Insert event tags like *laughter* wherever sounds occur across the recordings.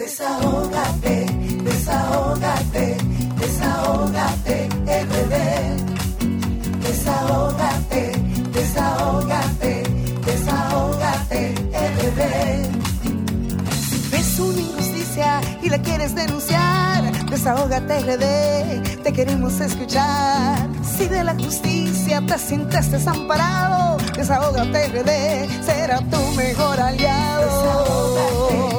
Desahógate, desahógate, desahógate, RD. Desahógate, desahógate, desahógate, RD. Ves una injusticia y la quieres denunciar. Desahógate RD, te queremos escuchar. Si de la justicia te sientes desamparado, desahógate RD, será tu mejor aliado. Desahógate,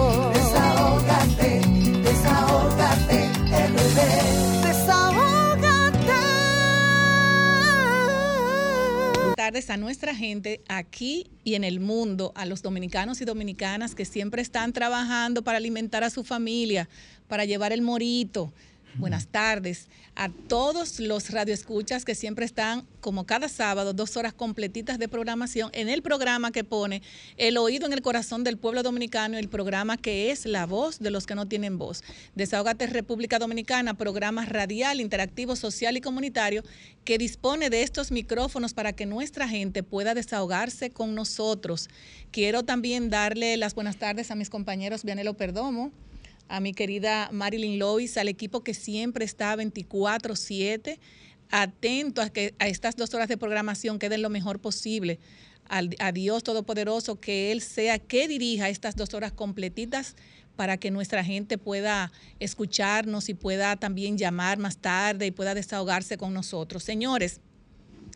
a nuestra gente aquí y en el mundo, a los dominicanos y dominicanas que siempre están trabajando para alimentar a su familia, para llevar el morito. Buenas tardes a todos los radioescuchas que siempre están, como cada sábado, dos horas completitas de programación en el programa que pone El oído en el corazón del pueblo dominicano, el programa que es la voz de los que no tienen voz. Desahogate República Dominicana, programa radial, interactivo, social y comunitario que dispone de estos micrófonos para que nuestra gente pueda desahogarse con nosotros. Quiero también darle las buenas tardes a mis compañeros Vianelo Perdomo a mi querida Marilyn Lois, al equipo que siempre está 24/7, atento a que a estas dos horas de programación queden lo mejor posible. Al, a Dios Todopoderoso, que Él sea que dirija estas dos horas completitas para que nuestra gente pueda escucharnos y pueda también llamar más tarde y pueda desahogarse con nosotros. Señores,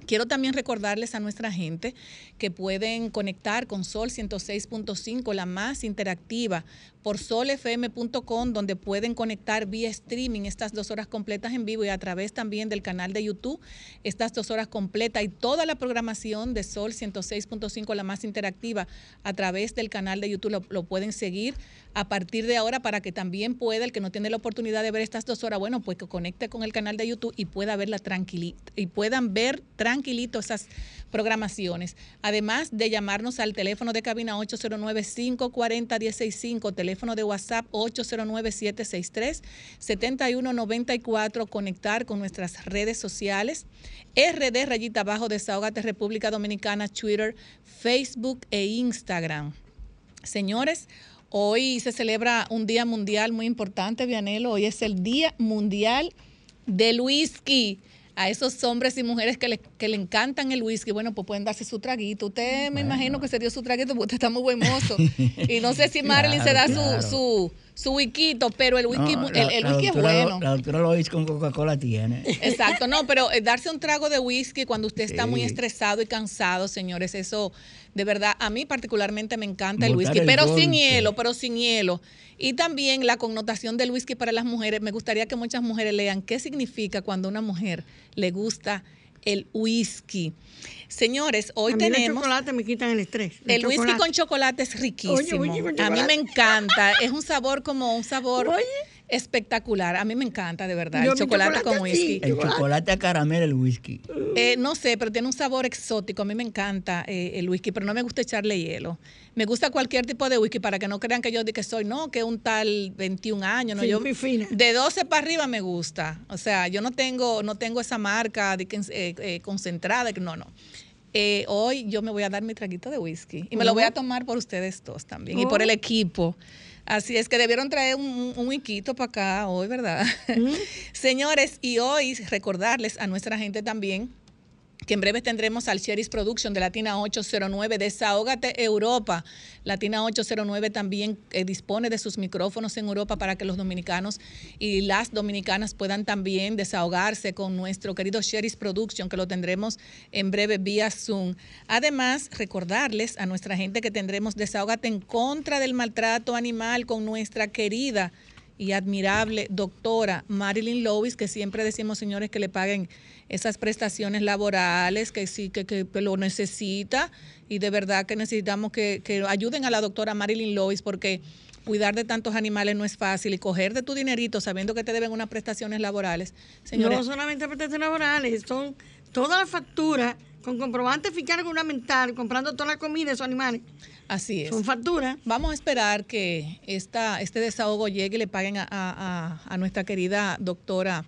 Quiero también recordarles a nuestra gente que pueden conectar con Sol 106.5, la más interactiva, por solfm.com, donde pueden conectar vía streaming estas dos horas completas en vivo y a través también del canal de YouTube, estas dos horas completas y toda la programación de Sol 106.5, la más interactiva, a través del canal de YouTube lo, pueden seguir a partir de ahora para que también pueda, el que no tiene la oportunidad de ver estas dos horas, bueno, pues conecte con el canal de YouTube y pueda verla tranquilita y puedan ver tranquilito esas programaciones. Además de llamarnos al teléfono de cabina 809-540-165, teléfono de WhatsApp 809-763-7194, conectar con nuestras redes sociales, RD Rayita Abajo, Desahogate República Dominicana, Twitter, Facebook e Instagram. Señores, Hoy se celebra un día mundial muy importante, Vianelo. Hoy es el Día Mundial del Whisky. A esos hombres y mujeres que le, que le encantan el whisky, bueno, pues pueden darse su traguito. Usted me imagino que se dio su traguito porque usted está muy buen mozo. *laughs* Y no sé si Marilyn se da Claro, su, su, su whisky, pero el whisky, No, el, la- el la whisky es doctora lo- bueno. La doctora Lois con Coca-Cola tiene. *laughs* Exacto, no, pero eh, darse un trago de whisky cuando usted está muy estresado y cansado, señores, eso de verdad, a mí particularmente me encanta el whisky, el pero sin hielo, pero sin hielo. Y también la connotación del whisky para las mujeres, me gustaría que muchas mujeres lean qué significa cuando a una mujer le gusta el whisky. Señores, hoy A mí los tenemos... chocolates me quitan el estrés. El whisky chocolate. con chocolate es riquísimo. Oye, con a mí chocolate. me encanta. Es un sabor como un sabor espectacular. A mí me encanta, de verdad. Yo, el chocolate, chocolate con sí. whisky. El chocolate a caramelo, el whisky. Eh, no sé, pero tiene un sabor exótico. A mí me encanta eh, el whisky, pero no me gusta echarle hielo. Me gusta cualquier tipo de whisky para que no crean que yo de que soy, no, que un tal 21 años. No, Sí, yo, fifina. de 12 para arriba me gusta. O sea, yo no tengo, no tengo esa marca de que, eh, eh, concentrada. que No, no. Eh, hoy yo me voy a dar mi traguito de whisky y me lo voy a tomar por ustedes dos también y por Oh. el equipo. Así es que debieron traer un, un whisky para acá hoy, ¿verdad? *laughs* Señores, y hoy recordarles a nuestra gente también que en breve tendremos al Cheris Production de Latina 809, Desahógate Europa. Latina 809 también eh, dispone de sus micrófonos en Europa para que los dominicanos y las dominicanas puedan también desahogarse con nuestro querido Cheris Production, que lo tendremos en breve vía Zoom. Además, recordarles a nuestra gente que tendremos Desahógate en contra del maltrato animal con nuestra querida y admirable doctora Marilyn Lewis, que siempre decimos, señores, que le paguen esas prestaciones laborales, que sí, que, que lo necesita, y de verdad que necesitamos que, que ayuden a la doctora Marilyn Lewis, porque cuidar de tantos animales no es fácil, y coger de tu dinerito sabiendo que te deben unas prestaciones laborales. Señores, No solamente prestaciones laborales, son todas las facturas con comprobante fiscal gubernamental, comprando toda la comida de esos animales. Así es. Son facturas. Vamos a esperar que esta, este desahogo llegue y le paguen a, a- nuestra querida doctora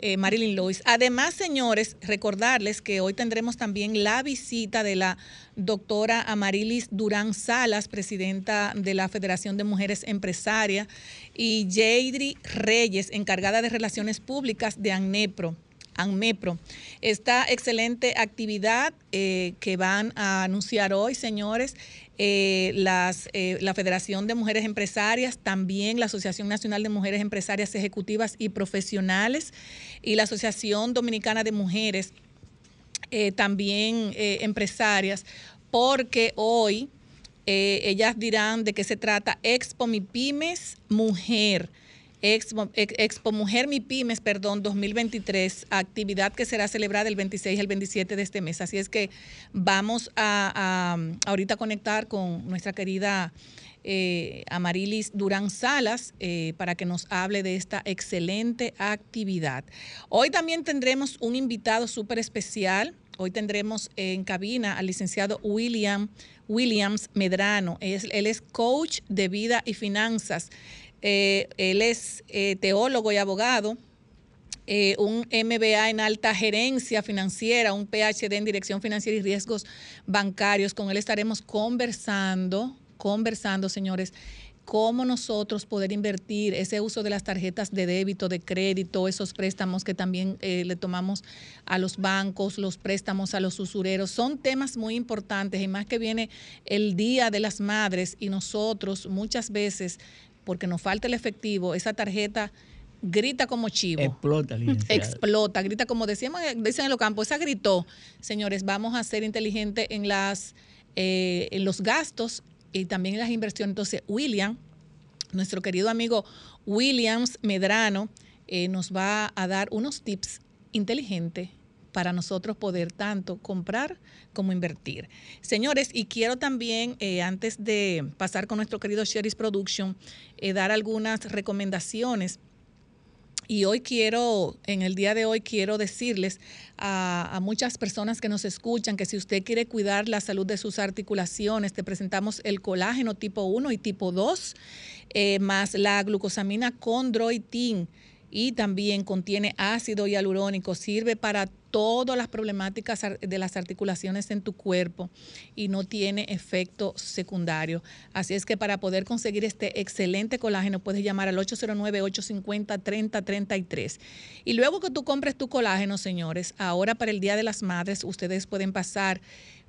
eh, Marilyn Lois. Además, señores, recordarles que hoy tendremos también la visita de la doctora Amarilis Durán Salas, presidenta de la Federación de Mujeres Empresarias, y Jadri Reyes, encargada de Relaciones Públicas de ANMEPRO. ANMEPRO. Esta excelente actividad eh, que van a anunciar hoy, señores, eh, las, eh, la Federación de Mujeres Empresarias, también la Asociación Nacional de Mujeres Empresarias Ejecutivas y Profesionales y la Asociación Dominicana de Mujeres, eh, también empresarias, porque hoy ellas dirán de qué se trata Expo Mi Pymes Mujer Expo, Expo Mujer Mi Pymes, perdón, 2023, actividad que será celebrada el 26 y el 27 de este mes. Así es que vamos a, ahorita conectar con nuestra querida eh, Amarilis Durán Salas eh, para que nos hable de esta excelente actividad. Hoy también tendremos un invitado súper especial. Hoy tendremos en cabina al licenciado William Williams Medrano. él es coach de vida y finanzas. Eh, él es eh, teólogo y abogado, eh, un MBA en alta gerencia financiera, un PhD en dirección financiera y riesgos bancarios. Con él estaremos conversando, conversando, señores, cómo nosotros poder invertir ese uso de las tarjetas de débito, de crédito, esos préstamos que también le tomamos a los bancos, los préstamos a los usureros, son temas muy importantes y más que viene el Día de las Madres y nosotros muchas veces porque nos falta el efectivo, esa tarjeta grita como chivo. Explota, Explota, grita como decíamos, dicen en los campos, esa gritó. Señores, vamos a ser inteligentes en, las, eh, en los gastos y también en las inversiones. Entonces, William, nuestro querido amigo Williams Medrano, eh, nos va a dar unos tips inteligentes para nosotros poder tanto comprar como invertir. Señores, y quiero también, eh, antes de pasar con nuestro querido Sherry's Production, eh, dar algunas recomendaciones. Y hoy quiero, en el día de hoy, quiero decirles a, muchas personas que nos escuchan que si usted quiere cuidar la salud de sus articulaciones, te presentamos el colágeno tipo 1 y tipo 2, eh, más la glucosamina condroitin y también contiene ácido hialurónico, sirve para todas las problemáticas de las articulaciones en tu cuerpo y no tiene efecto secundario. Así es que para poder conseguir este excelente colágeno puedes llamar al 809-850-3033. Y luego que tú compres tu colágeno, señores, ahora para el Día de las Madres ustedes pueden pasar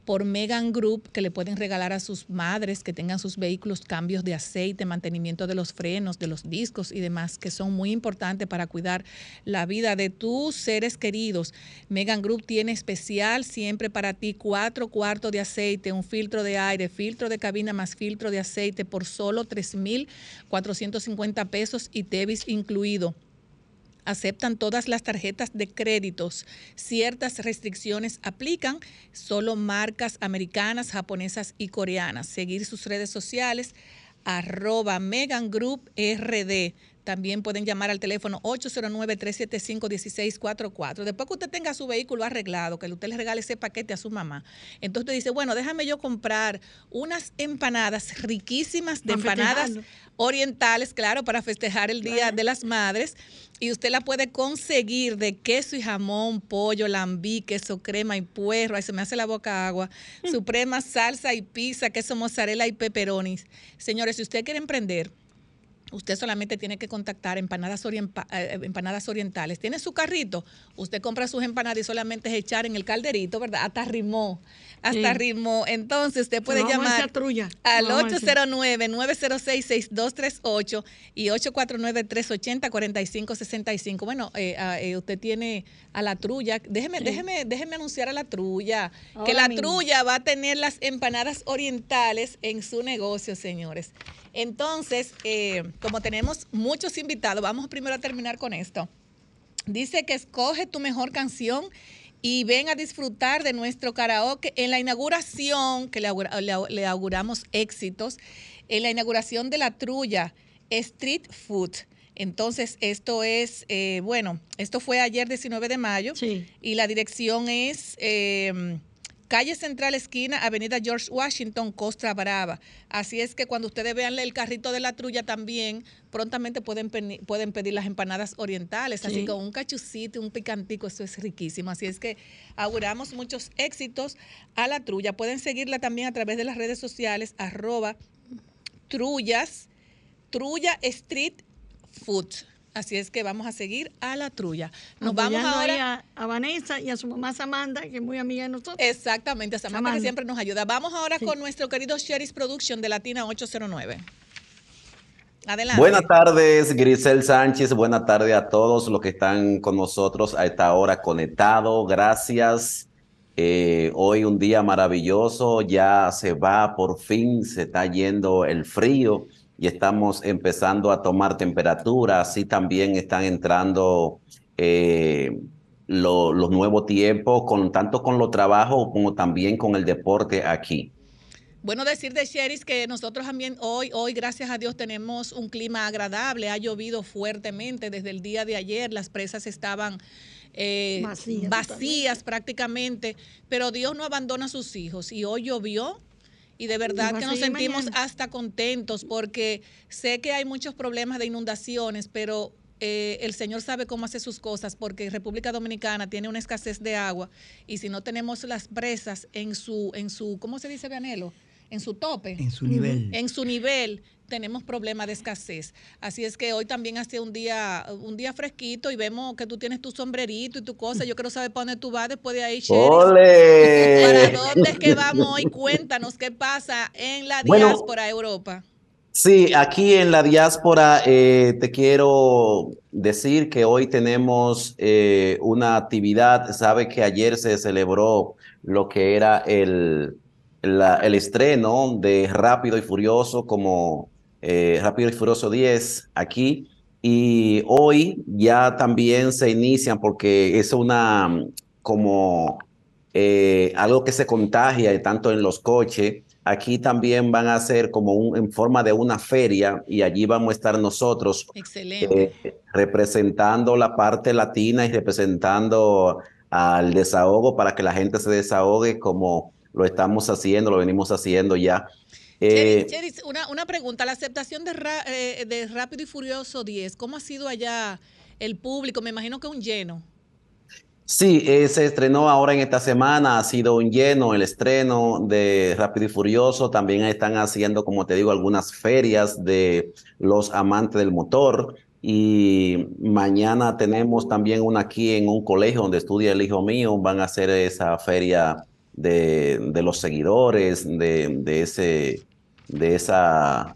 por Megan Group que le pueden regalar a sus madres que tengan sus vehículos cambios de aceite, mantenimiento de los frenos, de los discos y demás, que son muy importantes para cuidar la vida de tus seres queridos. Megan Group tiene especial siempre para ti cuatro cuartos de aceite, un filtro de aire, filtro de cabina más filtro de aceite por solo 3,450 pesos y Tevis incluido aceptan todas las tarjetas de créditos. Ciertas restricciones aplican, solo marcas americanas, japonesas y coreanas. Seguir sus redes sociales, arroba Megan Group RD. También pueden llamar al teléfono 809-375-1644. Después que usted tenga su vehículo arreglado, que usted le regale ese paquete a su mamá, entonces usted dice, bueno, déjame yo comprar unas empanadas riquísimas de empanadas orientales, claro, para festejar el Día de las Madres. Y usted la puede conseguir de queso y jamón, pollo, lambí, queso crema y puerro. Ahí se me hace la boca agua. Suprema, salsa y pizza, queso mozzarella y pepperonis. Señores, si usted quiere emprender, Usted solamente tiene que contactar empanadas, eh, empanadas orientales. Tiene su carrito, usted compra sus empanadas y solamente es echar en el calderito, ¿verdad? Hasta rimó, hasta rimó. Entonces usted puede llamar al 809-906-6238 y 849-380-4565. Bueno, eh, ah, eh, usted tiene a la trulla. Déjeme, déjeme, déjeme anunciar a la trulla, que la trulla va a tener las empanadas orientales en su negocio, señores. Entonces, eh, como tenemos muchos invitados, vamos primero a terminar con esto. Dice que escoge tu mejor canción y ven a disfrutar de nuestro karaoke en la inauguración, que le, auguramos éxitos, en la inauguración de la trulla Street Food. Entonces, esto es, eh, bueno, esto fue ayer 19 de mayo y la dirección es... Eh, Calle Central Esquina, Avenida George Washington, Costa Brava. Así es que cuando ustedes vean el carrito de la trulla también, prontamente pueden, pueden pedir las empanadas orientales. Así Sí. que un cachucito, un picantico, eso es riquísimo. Así es que auguramos muchos éxitos a la trulla. Pueden seguirla también a través de las redes sociales, arroba trullas, trulla street food. Así es que vamos a seguir a la trulla. Nos vamos Apoyando ahora. a, a Vanessa y a su mamá Samantha, que es muy amiga de nosotros. Exactamente, a Samantha que siempre nos ayuda. Vamos ahora con nuestro querido Sherry's Production de Latina 809. Adelante. Buenas tardes, Grisel Sánchez. Buenas tardes a todos los que están con nosotros a esta hora conectado. Gracias. Eh, hoy un día maravilloso. Ya se va, por fin se está yendo el frío y estamos empezando a tomar temperatura. Así también están entrando eh, lo- los nuevos tiempos, con, tanto con los trabajos como también con el deporte aquí. Bueno, decir de Sherry's que nosotros también hoy, hoy, gracias a Dios, tenemos un clima agradable. Ha llovido fuertemente desde el día de ayer. Las presas estaban eh, Vacías vacías prácticamente, pero Dios no abandona a sus hijos. Y hoy llovió y de verdad que nos sentimos mañana. hasta contentos porque sé que hay muchos problemas de inundaciones, pero eh, el Señor sabe cómo hace sus cosas porque República Dominicana tiene una escasez de agua y si no tenemos las presas en su, en su, ¿cómo se dice, Vianelo? En su tope En su nivel. en su nivel tenemos problemas de escasez. Así es que hoy también hace un día, un día fresquito y vemos que tú tienes tu sombrerito y tu cosa. Yo quiero saber para dónde tú vas después de ahí. ¡Ole! *laughs* ¿Para dónde es que vamos hoy? Cuéntanos qué pasa en la Bueno. diáspora Europa. Sí, aquí en la diáspora eh, te quiero decir que hoy tenemos eh, una actividad. Sabe que ayer se celebró lo que era el, la- el estreno de Rápido y Furioso como eh, Rápido y Furioso 10 aquí. Y hoy ya también se inician porque es una mm, como eh, algo que se contagia tanto en los coches. Aquí también van a ser como un, en forma de una feria y allí vamos a estar nosotros Excelente. eh, representando la parte latina y representando al desahogo para que la gente se desahogue como lo estamos haciendo, lo venimos haciendo ya. Eh, Cheris, Cheris, una, una pregunta. La aceptación de, Ra- eh, de Rápido y Furioso 10, ¿cómo ha sido allá el público? Me imagino que un lleno. Sí, eh, se estrenó ahora en esta semana, ha sido un lleno el estreno de Rápido y Furioso. También están haciendo, como te digo, algunas ferias de los amantes del motor. Y mañana tenemos también una aquí en un colegio donde estudia el hijo mío. Van a hacer esa feria de, de los seguidores de, de ese, de esa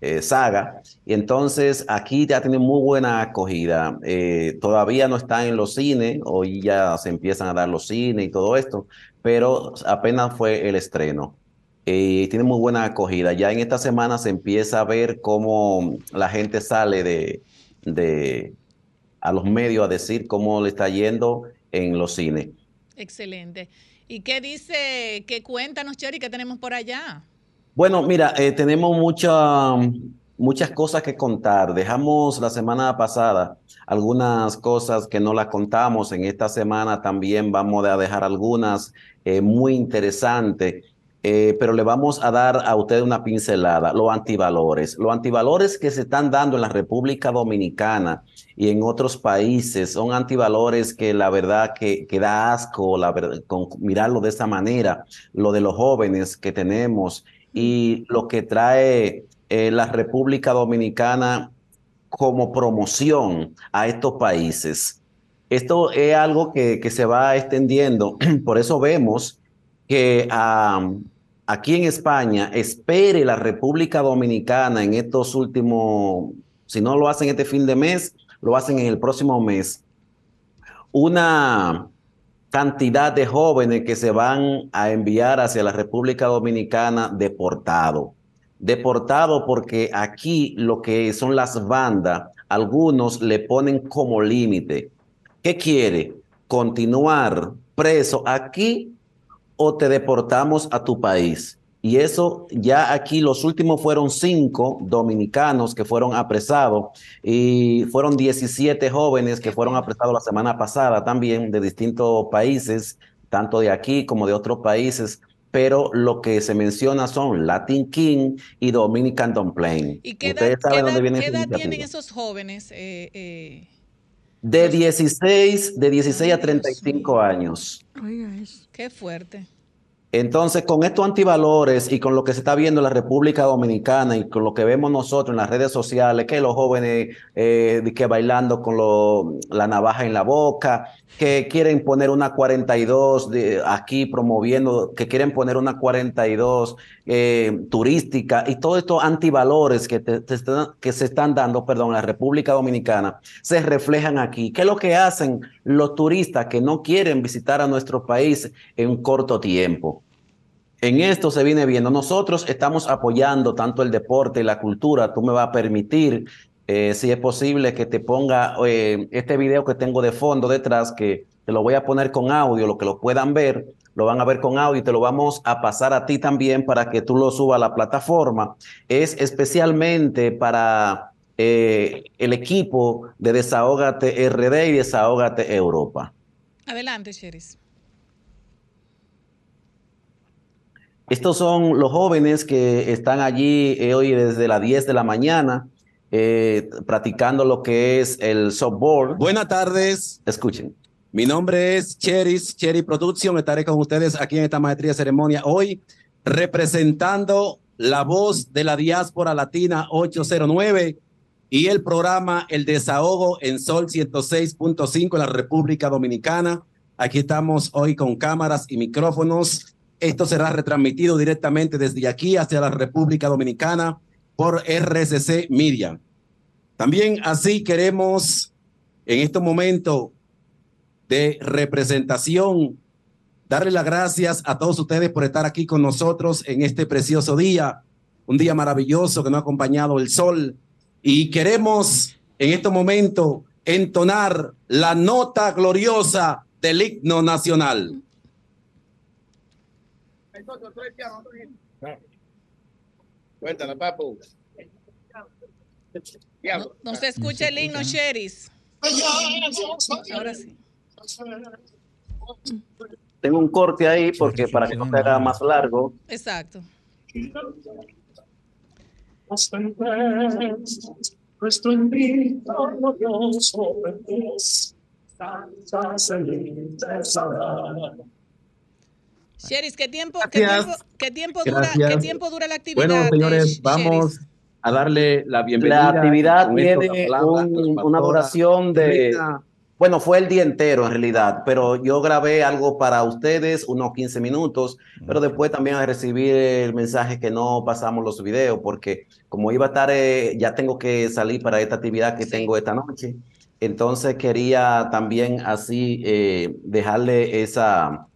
eh, saga. Y entonces aquí ya tiene muy buena acogida. Eh, todavía no está en los cines, hoy ya se empiezan a dar los cines y todo esto, pero apenas fue el estreno. Eh, tiene muy buena acogida. Ya en esta semana se empieza a ver cómo la gente sale de, de a los medios a decir cómo le está yendo en los cines. Excelente. ¿Y qué dice, qué cuéntanos, Cherry, qué tenemos por allá? Bueno, mira, eh, tenemos mucha- muchas cosas que contar. Dejamos la semana pasada algunas cosas que no las contamos. En esta semana también vamos a dejar algunas eh, muy interesantes, eh, pero le vamos a dar a ustedes una pincelada. Los antivalores. Los antivalores que se están dando en la República Dominicana y en otros países son antivalores que la verdad que, que da asco la verdad, con mirarlo de esa manera. Lo de los jóvenes que tenemos y lo que trae eh, la República Dominicana como promoción a estos países. Esto es algo que, se va extendiendo, *clears throat* por eso vemos que aquí en España espere la República Dominicana en estos últimos, si no lo hacen este fin de mes, lo hacen en el próximo mes, una cantidad de jóvenes que se van a enviar hacia la República Dominicana deportado. Deportado porque aquí lo que son las bandas, algunos le ponen como límite. ¿Qué quiere? ¿Continuar preso aquí o te deportamos a tu país? Y eso ya aquí los últimos fueron cinco dominicanos que fueron apresados y fueron 17 jóvenes que fueron apresados la semana pasada también de distintos países tanto de aquí como de otros países, pero lo que se menciona son Latin King y Dominican Dumpling. ¿Y qué edad, Ustedes saben qué dónde edad- viene qué esa edad iniciativa. tienen esos jóvenes? eh, eh? De 16, de 16 a Ay, Dios 35 años. Oiga eso. Qué fuerte. Entonces, con estos antivalores y con lo que se está viendo en la República Dominicana y con lo que vemos nosotros en las redes sociales, que los jóvenes eh, que bailando con lo- la navaja en la boca, que quieren poner una 42 de, aquí promoviendo, que quieren poner una 42 eh, turística y todos estos antivalores que, te- te están- que se están dando, perdón, en la República Dominicana, se reflejan aquí. ¿Qué es lo que hacen los turistas que no quieren visitar a nuestro país en un corto tiempo? En esto se viene viendo. Nosotros estamos apoyando tanto el deporte y la cultura. Tú me vas a permitir, eh, si es posible, que te ponga eh, este video que tengo de fondo detrás, que te lo voy a poner con audio, lo que lo puedan ver, lo van a ver con audio y te lo vamos a pasar a ti también para que tú lo subas a la plataforma. Es especialmente para eh, el equipo de Desahógate RD y Desahógate Europa. Adelante, Cheris. Estos son los jóvenes que están allí eh, hoy desde las 10 de la mañana eh, practicando lo que es el softball. Buenas tardes. Escuchen. Mi nombre es Cheris, Cherry Production. Estaré con ustedes aquí en esta maestría de ceremonia hoy representando la voz de la diáspora latina 809 y el programa El Desahogo en Sol 106.5 en la República Dominicana. Aquí estamos hoy con cámaras y micrófonos. Esto será retransmitido directamente desde aquí hacia la República Dominicana por RCC Media. También así queremos en este momento de representación darle las gracias a todos ustedes por estar aquí con nosotros en este precioso día, un día maravilloso que nos ha acompañado el sol y queremos en este momento entonar la nota gloriosa del himno nacional. Cuéntala, papu. No, no se escucha el himno, Cheris. Ahora sí. Tengo un corte ahí porque para que no se haga más largo. Exacto. Nuestro invito glorioso es Cheris, ¿qué tiempo, qué tiempo, qué tiempo dura, qué tiempo dura la actividad? Bueno, señores, vamos a darle la bienvenida. La actividad tiene un- una duración de, bueno, fue el día entero en realidad, pero yo grabé algo para ustedes, unos 15 minutos, pero después también a recibir el mensaje que no pasamos los videos, porque como iba a estar, eh, ya tengo que salir para esta actividad que tengo esta noche, entonces quería también así eh, dejarle esa,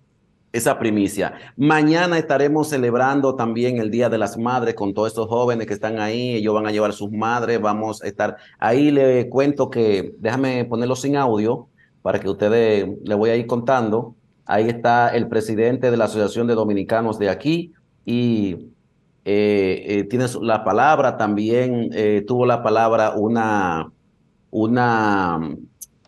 esa primicia. Mañana estaremos celebrando también el Día de las Madres con todos estos jóvenes que están ahí. Ellos van a llevar a sus madres. Vamos a estar ahí. Le cuento que, déjame ponerlo sin audio para que ustedes le voy a ir contando. Ahí está el presidente de la Asociación de Dominicanos de aquí y eh, eh, tiene su- la palabra. También eh, tuvo la palabra una, una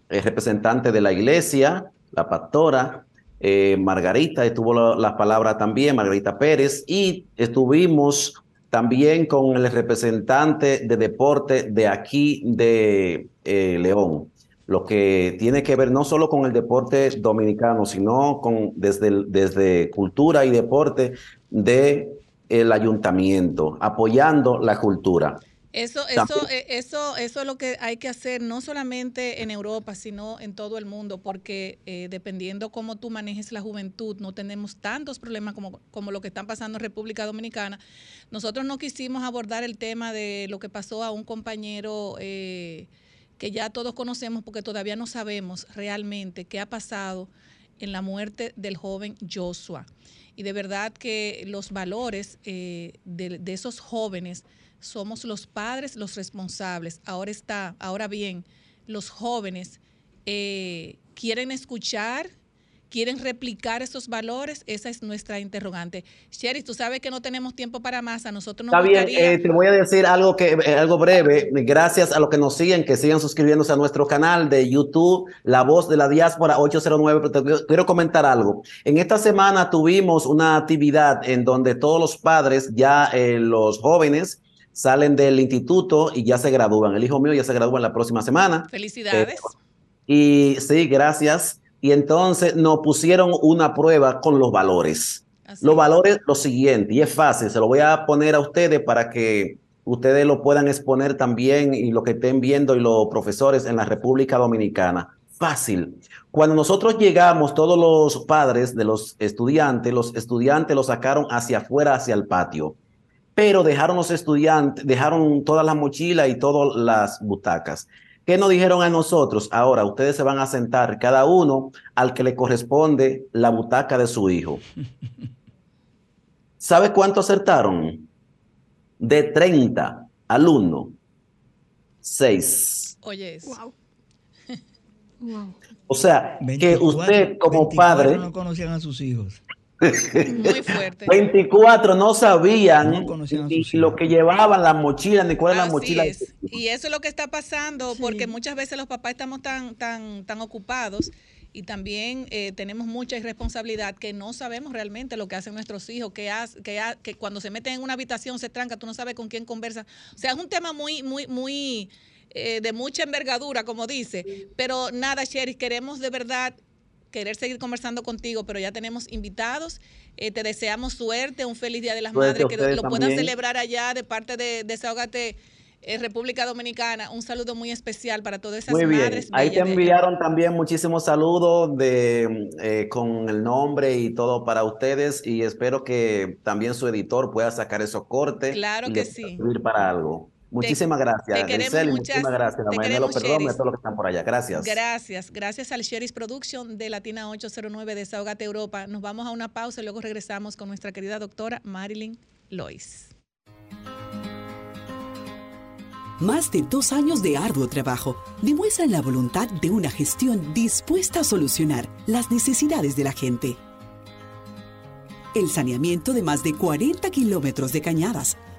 eh, representante de la iglesia, la pastora eh, Margarita, estuvo la, la palabra también, Margarita Pérez, y estuvimos también con el representante de deporte de aquí de eh, León, lo que tiene que ver no solo con el deporte dominicano, sino con desde, desde cultura y deporte de ayuntamiento, apoyando la cultura. Eso, eso, eh, eso, eso es lo que hay que hacer, no solamente en Europa, sino en todo el mundo, porque eh, dependiendo cómo tú manejes la juventud, no tenemos tantos problemas como, como lo que están pasando en República Dominicana. Nosotros no quisimos abordar el tema de lo que pasó a un compañero eh, que ya todos conocemos, porque todavía no sabemos realmente qué ha pasado en la muerte del joven Joshua. Y de verdad que los valores eh, de, de esos jóvenes somos los padres los responsables. Ahora está, ahora bien, los jóvenes eh, quieren escuchar, quieren replicar esos valores, esa es nuestra interrogante. Sherry, tú sabes que no tenemos tiempo para más, a nosotros nos Está bien, eh, te voy a decir algo que eh, algo breve. Gracias a los que nos siguen, que sigan suscribiéndose a nuestro canal de YouTube, La Voz de la Diáspora 809. Pero te quiero- comentar algo. En esta semana tuvimos una actividad en donde todos los padres, ya los jóvenes, salen del instituto y ya se gradúan. El hijo mío ya se gradúa en la próxima semana. Felicidades. Y sí, gracias. Y entonces nos pusieron una prueba con los valores. Los valores, lo siguiente, y es fácil, se lo voy a poner a ustedes para que ustedes lo puedan exponer también y lo que estén viendo y los profesores en la República Dominicana. Fácil. Cuando nosotros llegamos, todos los padres de los estudiantes, los estudiantes los sacaron hacia afuera, hacia el patio pero dejaron los estudiantes, dejaron todas las mochilas y todas las butacas. ¿Qué nos dijeron a nosotros? Ahora ustedes se van a sentar cada uno al que le corresponde la butaca de su hijo. *laughs* ¿Sabe cuánto acertaron? De 30 alumnos, 6. Oye, eso. *laughs* O sea, que 24, usted como 24 padre, no conocían a sus hijos. Muy *laughs* fuerte. 24 no sabían No ni lo que llevaban las mochilas, ni cuál es la mochila. es. Y eso es lo que está pasando, porque muchas veces los papás estamos tan, tan, tan ocupados y también eh, tenemos mucha irresponsabilidad que no sabemos realmente lo que hacen nuestros hijos, que, haz- que, ha- que cuando se meten en una habitación se tranca, tú no sabes con quién conversan. O sea, es un tema muy, muy, muy eh, de mucha envergadura, como dice. Pero nada, Sherry, queremos de verdad querer seguir conversando contigo, pero ya tenemos invitados. Eh, te deseamos suerte, un feliz Día de las Suerte Madres, que lo puedan también. celebrar allá de parte de Desahógate eh, República Dominicana. Un saludo muy especial para todas esas Muy bien. madres. Ahí te bellas de- enviaron también muchísimos saludos de, eh, con el nombre y todo para ustedes y espero que también su editor pueda sacar esos cortes. Claro y que sí. para algo. Muchísimas gracias, te queremos y muchas- muchísimas gracias. te queremos, Perdón y a todos los que están por allá. Gracias. Gracias, gracias al Sherry's Production de Latina 809 de Desahogate Europa. Nos vamos a una pausa y luego regresamos con nuestra querida doctora Marilyn Lois. Más de dos años de arduo trabajo demuestran la voluntad de una gestión dispuesta a solucionar las necesidades de la gente. El saneamiento de más de 40 kilómetros de cañadas,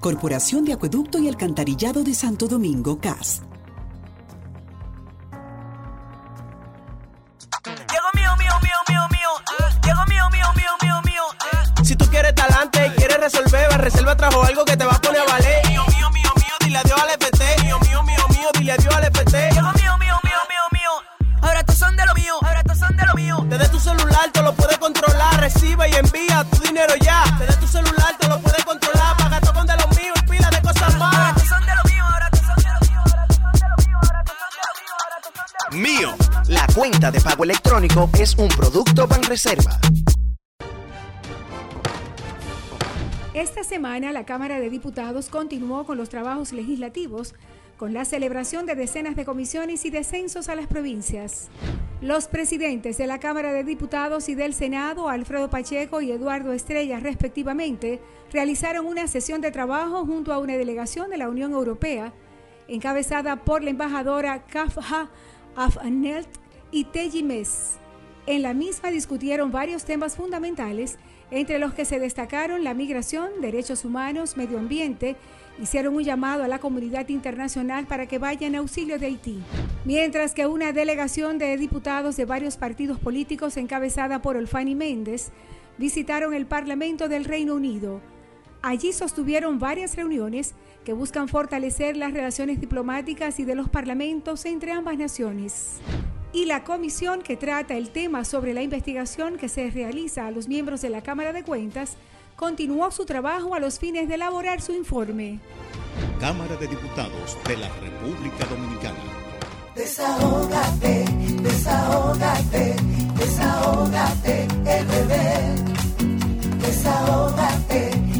Corporación de Acueducto y Alcantarillado de Santo Domingo, CAS. Llegó mío, mío, mío, mío, mío. Mío, mío, mío, mío. Si tú quieres talante y quieres resolver, reserva trajo algo que te va a poner a valer. Mío, mío, mío, mío, dile adiós al FT. Mío, mío, mío, mío, dile adiós al FT. Mío, mío, mío, mío, mío. Ahora estos son de lo mío, ahora estos son de lo mío. Desde tu celular te lo puedes controlar, recibe y envía tu dinero ya. Mío. La cuenta de pago electrónico es un producto Banreserva. Esta semana la Cámara de Diputados continuó con los trabajos legislativos con la celebración de decenas de comisiones y descensos a las provincias. Los presidentes de la Cámara de Diputados y del Senado, Alfredo Pacheco y Eduardo Estrella, respectivamente, realizaron una sesión de trabajo junto a una delegación de la Unión Europea, encabezada por la embajadora Kafha Afnelt y Teji. En la misma discutieron varios temas fundamentales, entre los que se destacaron la migración, derechos humanos, medio ambiente, hicieron un llamado a la comunidad internacional para que vaya en auxilio de Haití. Mientras que una delegación de diputados de varios partidos políticos encabezada por Olfani Méndez visitaron el Parlamento del Reino Unido. Allí sostuvieron varias reuniones que buscan fortalecer las relaciones diplomáticas y de los parlamentos entre ambas naciones. Y la comisión que trata el tema sobre la investigación que se realiza a los miembros de la Cámara de Cuentas continuó su trabajo a los fines de elaborar su informe. Cámara de Diputados de la República Dominicana. Desahógate, desahógate, desahógate, RD. Desahógate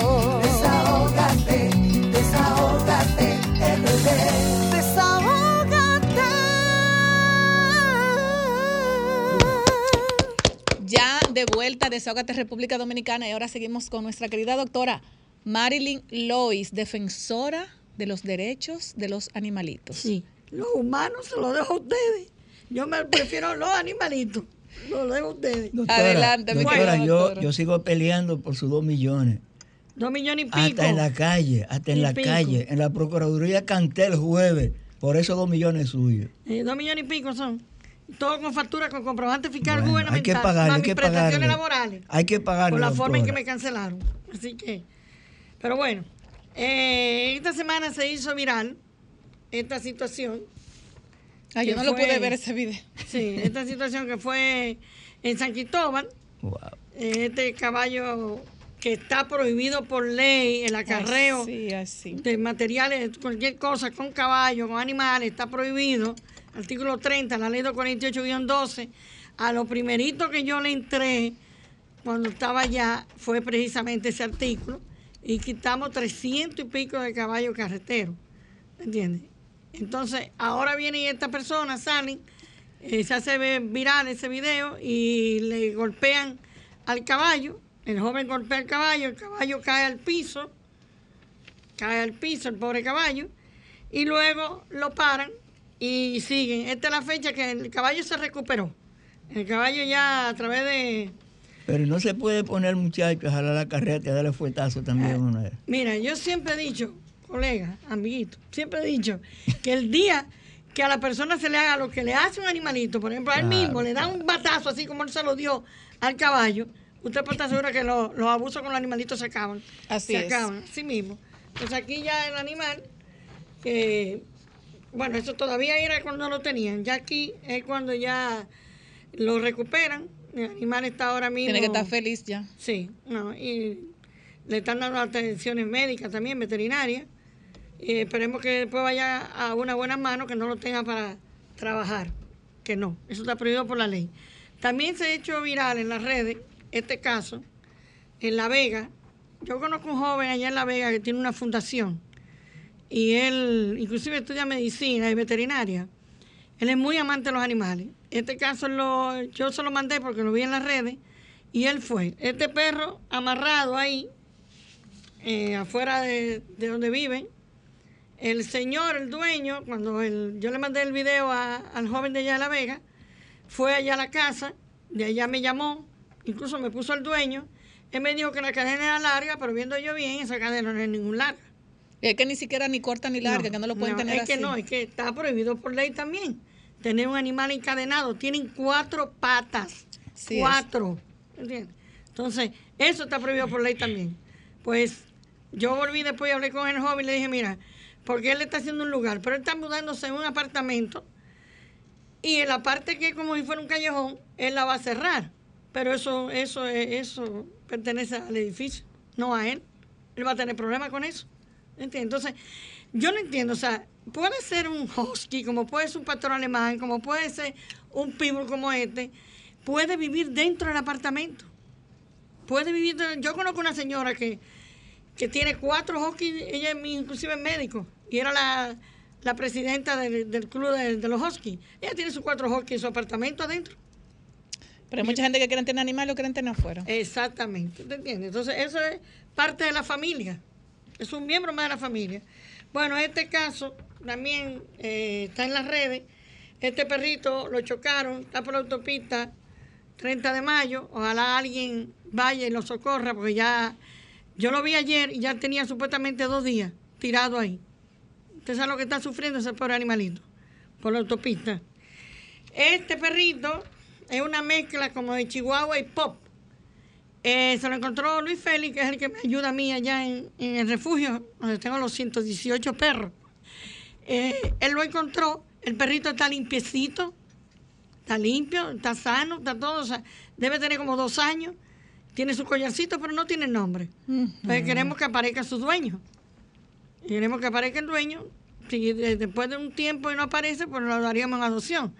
De vuelta, República Dominicana y ahora seguimos con nuestra querida doctora Marilyn Lois, defensora de los derechos de los animalitos. Sí, los humanos se los dejo a ustedes. Yo me prefiero los animalitos. Los dejo a ustedes. Doctora, doctora, yo, yo sigo peleando por sus dos millones. Dos millones y pico. Hasta en la calle, hasta en Y la pico. calle. En la Procuraduría canté el jueves por esos dos millones suyos. Eh, dos millones y pico son. Todo con factura, con comprobante fiscal Bueno, gubernamental. hay que pagarle, más hay mis que prestaciones pagarle. laborales. Hay que pagarle, Por la forma en que me cancelaron. Así que. Pero bueno, eh, esta semana se hizo viral esta situación. Ah, yo que no lo fue- pude ver ese video. Sí, esta situación que fue en San Cristóbal. Eh, Este caballo que está prohibido por ley, el acarreo Así, así. de materiales, cualquier cosa con caballo, con animales, está prohibido. Artículo 30, la ley 248-12. A lo primerito que yo le entré cuando estaba allá fue precisamente ese artículo y quitamos 300 y pico de caballos carreteros. ¿Entiendes? Entonces, ahora vienen estas personas, salen, eh, se hace viral ese video y le golpean al caballo. El joven golpea al caballo, el caballo cae al piso, cae al piso el pobre caballo, y luego lo paran y siguen. Esta es la fecha que el caballo se recuperó. El caballo ya a través de... Pero no se puede poner muchachos a jalar la carreta y darle fuetazo también una vez. Mira, yo siempre he dicho, colega, amiguito, siempre he dicho que el día que a la persona se le haga lo que le hace un animalito, por ejemplo, a él Claro, mismo le da un batazo así como él se lo dio al caballo, usted puede estar seguro que lo- los abusos con los animalitos se acaban. Así se es. acaban, así mismo. Entonces aquí ya el animal, que, bueno, eso todavía era cuando lo tenían, ya aquí es cuando ya lo recuperan, el animal está ahora mismo... Tiene que estar feliz ya. Sí, no, y le están dando atenciones médicas también, veterinarias. Y esperemos que después vaya a una buena mano, que no lo tenga para trabajar. Que no, eso está prohibido por la ley. También se ha hecho viral en las redes este caso en La Vega. Yo conozco un joven allá en La Vega que tiene una fundación y él inclusive estudia medicina y veterinaria. Él es muy amante de los animales. Este caso lo, yo se lo mandé porque lo vi en las redes y él fue. Este perro amarrado ahí, eh, afuera de, de donde viven. El señor, el dueño, cuando el- yo le mandé el video al joven de allá de La Vega, fue allá a la casa, de allá me llamó, incluso me puso el dueño. Él me dijo que la cadena era larga, pero viendo yo bien, esa cadena no es ningún larga. Es que ni siquiera ni corta ni larga, que no lo pueden no, tener es que así. no, es que está prohibido por ley también. Tener un animal encadenado. Tienen cuatro patas. Sí, cuatro. ¿Entiendes? Entonces, eso está prohibido por ley también. Pues yo volví después y hablé con el joven y le dije, mira, porque él le está haciendo un lugar, pero él está mudándose en un apartamento y en la parte que es como si fuera un callejón, él la va a cerrar. Pero eso, eso, eso pertenece al edificio, no a él. Él va a tener problemas con eso. ¿Entiendes? Entonces, yo no entiendo, o sea, puede ser un husky, como puede ser un pastor alemán, como puede ser un pitbull como este, puede vivir dentro del apartamento. Puede vivir, dentro- yo conozco una señora que, que tiene cuatro huskies, ella es inclusive es médico, y era la, la presidenta del, del club de, de los huskies. Ella tiene sus cuatro huskies en su apartamento adentro. Pero hay mucha gente que quiere tener animales o quieren tener afuera. Exactamente, ¿te entiendes? Entonces, eso es parte de la familia. Es un miembro más de la familia. Bueno, este caso también eh, está en las redes. Este perrito lo chocaron, está por la autopista 30 de mayo. Ojalá alguien vaya y lo socorra, porque ya yo lo vi ayer y ya tenía supuestamente dos días tirado ahí. Usted sabe lo que está sufriendo ese pobre animalito por la autopista. Este perrito es una mezcla como de Chihuahua y Pop. Eh, se lo encontró Luis Félix, que es el que me ayuda a mí allá en, en el refugio, donde tengo los 118 perros. Eh, él lo encontró, el perrito está limpiecito, está limpio, está sano, está todo, o sea, debe tener como dos años, tiene su collarcito, pero no tiene nombre. Entonces queremos que aparezca su dueño. Y queremos que aparezca el dueño. Si de- después de un tiempo y no aparece, pues lo daríamos en adopción.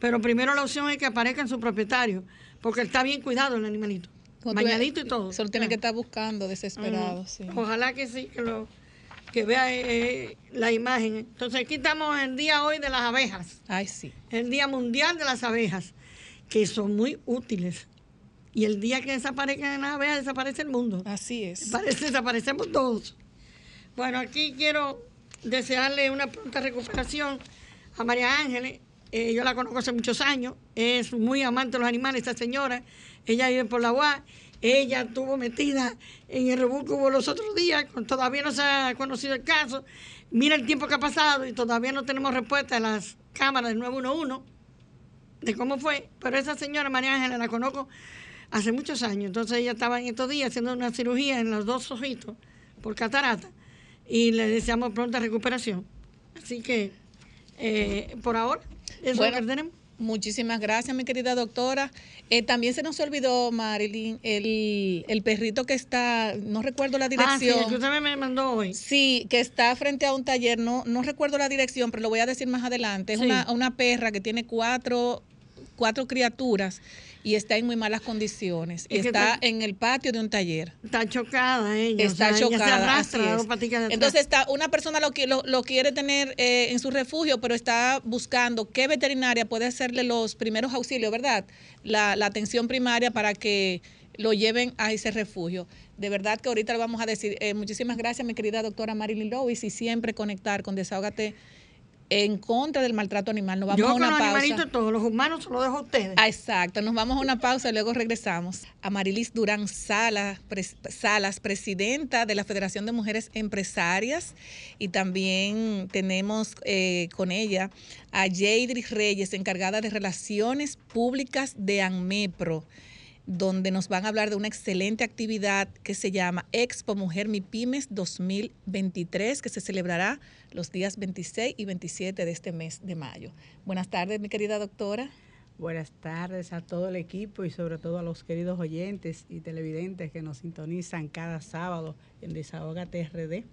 Pero primero la opción es que aparezca en su propietario, porque está bien cuidado el animalito. Bañadito y todo. Solo tiene que estar buscando desesperado. Ujú. sí. Ojalá que sí, que lo que vea eh, la imagen. Entonces aquí estamos en el día hoy de las abejas. Ay, sí. El Día Mundial de las Abejas, que son muy útiles. Y el día que desaparezcan las abejas, desaparece el mundo. Así es. Parece, desaparecemos todos. Bueno, aquí quiero desearle una pronta recuperación a María Ángeles. Eh, yo la conozco hace muchos años. Es muy amante de los animales, esta señora. Ella vive por la UAS. Ella estuvo metida en el hubo los otros días. Todavía no se ha conocido el caso. Mira el tiempo que ha pasado y todavía no tenemos respuesta de las cámaras del 911 de cómo fue. Pero esa señora María Ángeles la conozco hace muchos años. Entonces ella estaba en estos días haciendo una cirugía en los dos ojitos por catarata y le deseamos pronta recuperación. Así que eh, por ahora, eso Bueno, es lo que tenemos. Muchísimas gracias, mi querida doctora. Eh, también se nos olvidó, Marilyn, el, el perrito que está, no recuerdo la Ah, sí, dirección. que usted me mandó hoy. Sí, que está frente a un taller, no, no recuerdo la dirección, pero lo voy a decir más adelante. Es Sí. una, una perra que tiene cuatro, cuatro criaturas y está en muy malas condiciones. Y está está- en el patio de un taller. Está chocada ella. o Está ella chocada. se arrastra así es. Entonces está, una persona lo, lo, lo quiere tener eh, en su refugio, pero está buscando qué veterinaria puede hacerle los primeros auxilios, ¿verdad? La, la atención primaria para que lo lleven a ese refugio. De verdad que ahorita le vamos a decir, eh, muchísimas gracias, mi querida doctora Marilyn Lewis, y siempre conectar con Desahógate en contra del maltrato animal. Nos vamos Yo a con una los pausa. todos, los humanos se los dejo a ustedes. Ah, exacto, nos vamos a una pausa y luego regresamos. Amarilis Durán Salas, pres- Salas, presidenta de la Federación de Mujeres Empresarias, y también tenemos eh, con ella a Yeidris Reyes, encargada de Relaciones Públicas de ANMEPRO donde nos van a hablar de una excelente actividad que se llama Expo Mujer MIPIMES 2023, que se celebrará los días 26 y 27 de este mes de mayo. Buenas tardes, mi querida doctora. Buenas tardes a todo el equipo y sobre todo a los queridos oyentes y televidentes que nos sintonizan cada sábado en Desahógate RD.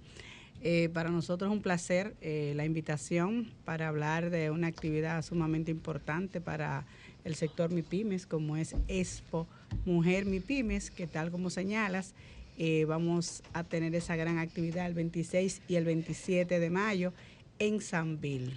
Eh, para nosotros es un placer eh, la invitación para hablar de una actividad sumamente importante para el sector MIPIMES, como es Expo Mujer MIPIMES, que tal como señalas, eh, vamos a tener esa gran actividad el 26 y el 27 de mayo en Sanville.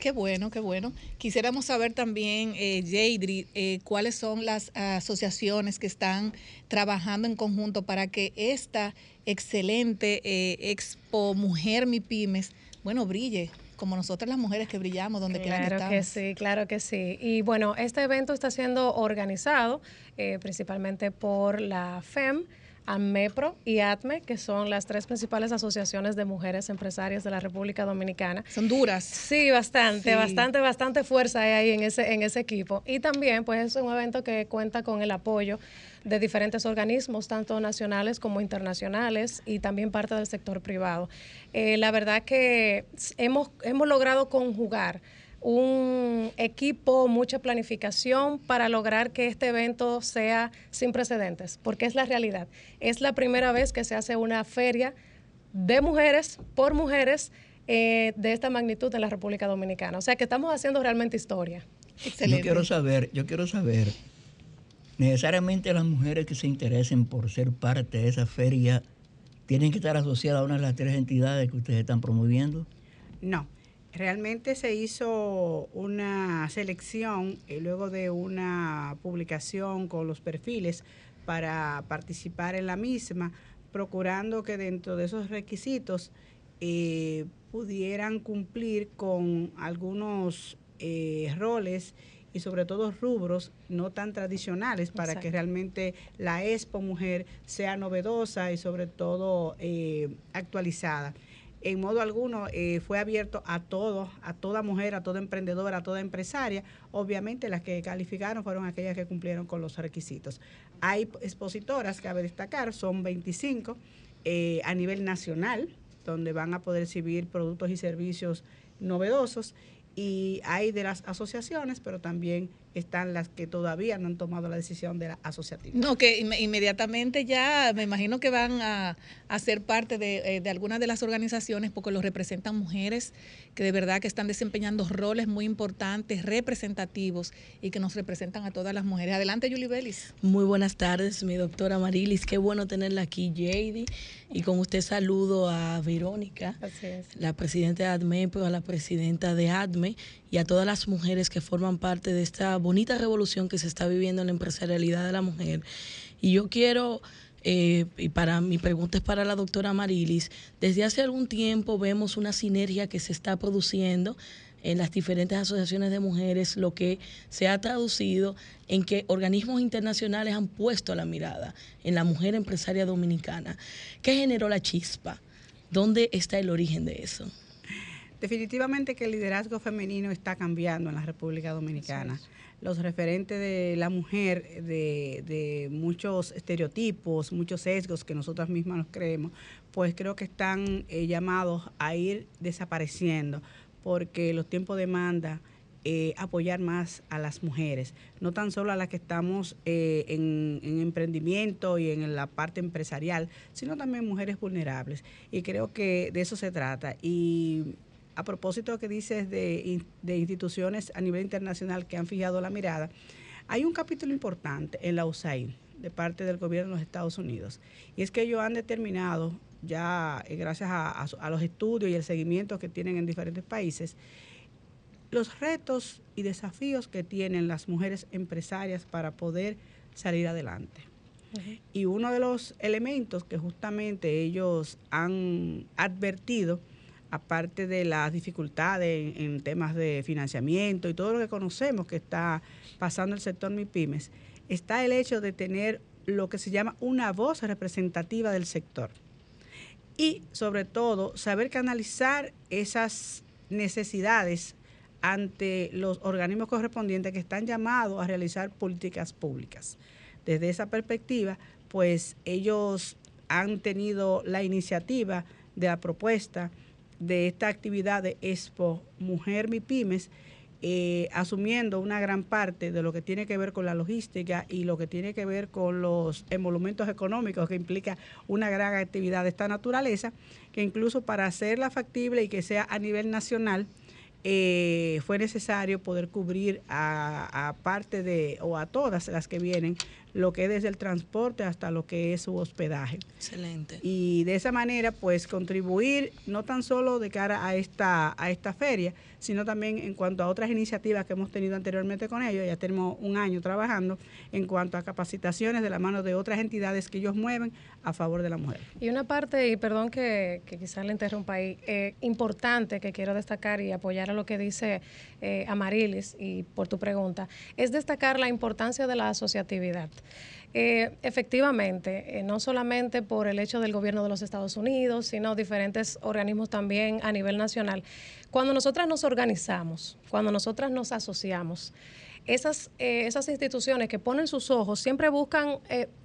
Qué bueno, qué bueno. Quisiéramos saber también, eh, Yeidri, eh, cuáles son las asociaciones que están trabajando en conjunto para que esta excelente eh, Expo Mujer MIPIMES, bueno, brille como nosotras las mujeres que brillamos donde quiera que Claro estamos. que sí, claro que sí. Y bueno, este evento está siendo organizado eh, principalmente por la FEM, AMEPRO y ATME, que son las tres principales asociaciones de mujeres empresarias de la República Dominicana. Son duras. Sí, bastante, Sí. bastante, bastante fuerza hay ahí en ese, en ese equipo. Y también, pues, es un evento que cuenta con el apoyo de diferentes organismos, tanto nacionales como internacionales, y también parte del sector privado. Eh, la verdad que hemos, hemos logrado conjugar un equipo, mucha planificación para lograr que este evento sea sin precedentes, porque es la realidad. Es la primera vez que se hace una feria de mujeres por mujeres eh, de esta magnitud en la República Dominicana. O sea que estamos haciendo realmente historia. Yo quiero saber, yo quiero saber, necesariamente las mujeres que se interesen por ser parte de esa feria tienen que estar asociadas a una de las tres entidades que ustedes están promoviendo. No, realmente se hizo una selección y luego de una publicación con los perfiles para participar en la misma, procurando que dentro de esos requisitos eh, pudieran cumplir con algunos eh, roles y sobre todo rubros no tan tradicionales para que realmente la Expo Mujer sea novedosa y sobre todo eh, actualizada. En modo alguno eh, fue abierto a todos, a toda mujer, a toda emprendedora, a toda empresaria. Obviamente las que calificaron fueron aquellas que cumplieron con los requisitos. Hay expositoras, cabe destacar, son 25 eh, a nivel nacional, donde van a poder exhibir productos y servicios novedosos y hay de las asociaciones, pero también están las que todavía no han tomado la decisión de la asociatividad. No, que inme- inmediatamente ya me imagino que van a, a ser parte de, eh, de algunas de las organizaciones porque los representan mujeres que de verdad que están desempeñando roles muy importantes, representativos y que nos representan a todas las mujeres. Adelante, Julie Vélez. Muy buenas tardes, mi doctora Marilis. Qué bueno tenerla aquí, JD. Y con usted saludo a Verónica, la presidenta de ADMEPRO, a la presidenta de ADME y a todas las mujeres que forman parte de esta bonita revolución que se está viviendo en la empresarialidad de la mujer. Y yo quiero, eh, y para mi pregunta es para la doctora Marilis, desde hace algún tiempo vemos una sinergia que se está produciendo en las diferentes asociaciones de mujeres, lo que se ha traducido en que organismos internacionales han puesto la mirada en la mujer empresaria dominicana. ¿Qué generó la chispa? ¿Dónde está el origen de eso? Definitivamente que el liderazgo femenino está cambiando en la República Dominicana. Los referentes de la mujer, de, de muchos estereotipos, muchos sesgos que nosotras mismas nos creemos, pues creo que están eh, llamados a ir desapareciendo porque los tiempos demanda eh, apoyar más a las mujeres, no tan solo a las que estamos eh, en, en emprendimiento y en la parte empresarial, sino también mujeres vulnerables. Y creo que de eso se trata. Y a propósito que dices de, in- de instituciones a nivel internacional que han fijado la mirada, hay un capítulo importante en la USAID de parte del gobierno de los Estados Unidos. Y es que ellos han determinado, ya eh, gracias a, a su- a los estudios y el seguimiento que tienen en diferentes países, los retos y desafíos que tienen las mujeres empresarias para poder salir adelante. Y uno de los elementos que justamente ellos han advertido, aparte de las dificultades en, temas de financiamiento y todo lo que conocemos que está pasando el sector MIPIMES, está el hecho de tener lo que se llama una voz representativa del sector. Y sobre todo, saber canalizar esas necesidades ante los organismos correspondientes que están llamados a realizar políticas públicas. Desde esa perspectiva, pues ellos han tenido la iniciativa de la propuesta de esta actividad de Expo Mujer MIPIMES, eh, asumiendo una gran parte de lo que tiene que ver con la logística y lo que tiene que ver con los emolumentos económicos que implica una gran actividad de esta naturaleza, que incluso para hacerla factible y que sea a nivel nacional, eh, fue necesario poder cubrir a parte de, o a todas las que vienen, lo que es desde el transporte hasta lo que es su hospedaje. Excelente. Y de esa manera, pues contribuir no tan solo de cara a esta, a esta feria, sino también en cuanto a otras iniciativas que hemos tenido anteriormente con ellos. Ya tenemos un año trabajando en cuanto a capacitaciones de la mano de otras entidades que ellos mueven a favor de la mujer. Y una parte, y perdón que, que quizás le interrumpa ahí, eh, importante que quiero destacar y apoyar a lo que dice eh, Amarilis y por tu pregunta, es destacar la importancia de la asociatividad. Eh, efectivamente, eh, no solamente por el hecho del gobierno de los Estados Unidos, sino diferentes organismos también a nivel nacional. Cuando nosotras nos organizamos, cuando nosotras nos asociamos, esas, eh, esas instituciones que ponen sus ojos siempre buscan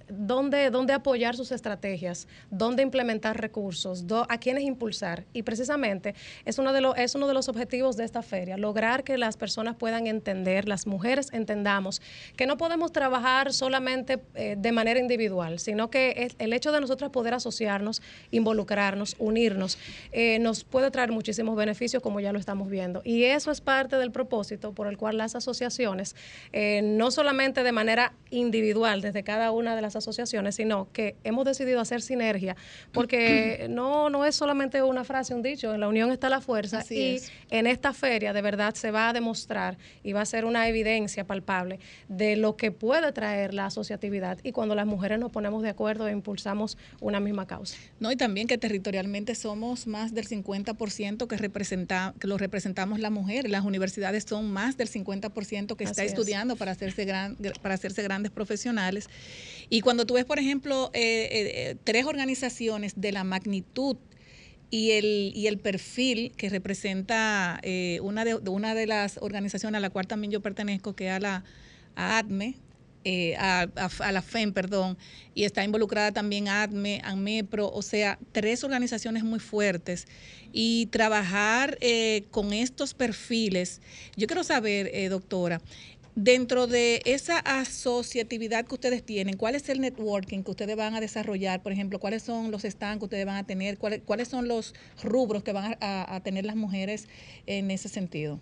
dónde, dónde apoyar sus estrategias, dónde implementar recursos, dó- a quiénes impulsar. Y precisamente es uno, de los es uno de los objetivos de esta feria, lograr que las personas puedan entender, las mujeres entendamos, que no podemos trabajar solamente eh, de manera individual, sino que el hecho de nosotras poder asociarnos, involucrarnos, unirnos, eh, nos puede traer muchísimos beneficios como ya lo estamos viendo. Y eso es parte del propósito por el cual las asociaciones, eh, no solamente de manera individual desde cada una de las asociaciones, sino que hemos decidido hacer sinergia, porque *clears throat* no, no es solamente una frase, un dicho, en la unión está la fuerza Así y es. en esta feria de verdad se va a demostrar y va a ser una evidencia palpable de lo que puede traer la asociatividad y cuando las mujeres nos ponemos de acuerdo e impulsamos una misma causa. No, y también que territorialmente somos más del 50% que, representa, que lo representamos la mujer. Las universidades son más del 50% que está Así es. estudiando para hacerse, gran, para hacerse grandes profesionales. Y cuando tú ves, por ejemplo, eh, eh, eh, tres organizaciones de la magnitud y el, y el perfil que representa eh, una, de, una de las organizaciones a la cual también yo pertenezco, que es a la a ADME, a la FEM, perdón, y está involucrada también ADME, AMEPRO, o sea, tres organizaciones muy fuertes. Y trabajar eh, con estos perfiles, yo quiero saber, eh, doctora, Dentro de esa asociatividad que ustedes tienen, ¿cuál es el networking que ustedes van a desarrollar? Por ejemplo, ¿cuáles son los stands que ustedes van a tener? ¿Cuáles, son los rubros que van a, a tener las mujeres en ese sentido?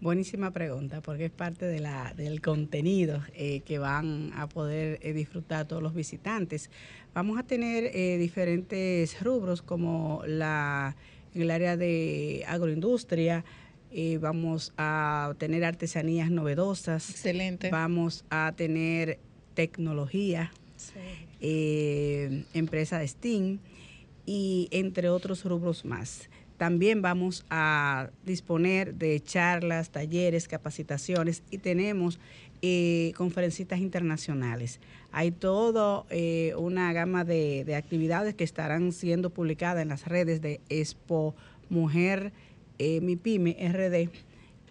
Buenísima pregunta, porque es parte de la, del contenido eh, que van a poder eh, disfrutar todos los visitantes. Vamos a tener eh, diferentes rubros como la en el área de agroindustria, eh, vamos a tener artesanías novedosas. Excelente. Vamos a tener tecnología, eh, empresa de STEAM y entre otros rubros más. También vamos a disponer de charlas, talleres, capacitaciones y tenemos eh, conferencistas internacionales. Hay toda eh, una gama de, de actividades que estarán siendo publicadas en las redes de Expo Mujer eh, Mi Pyme RD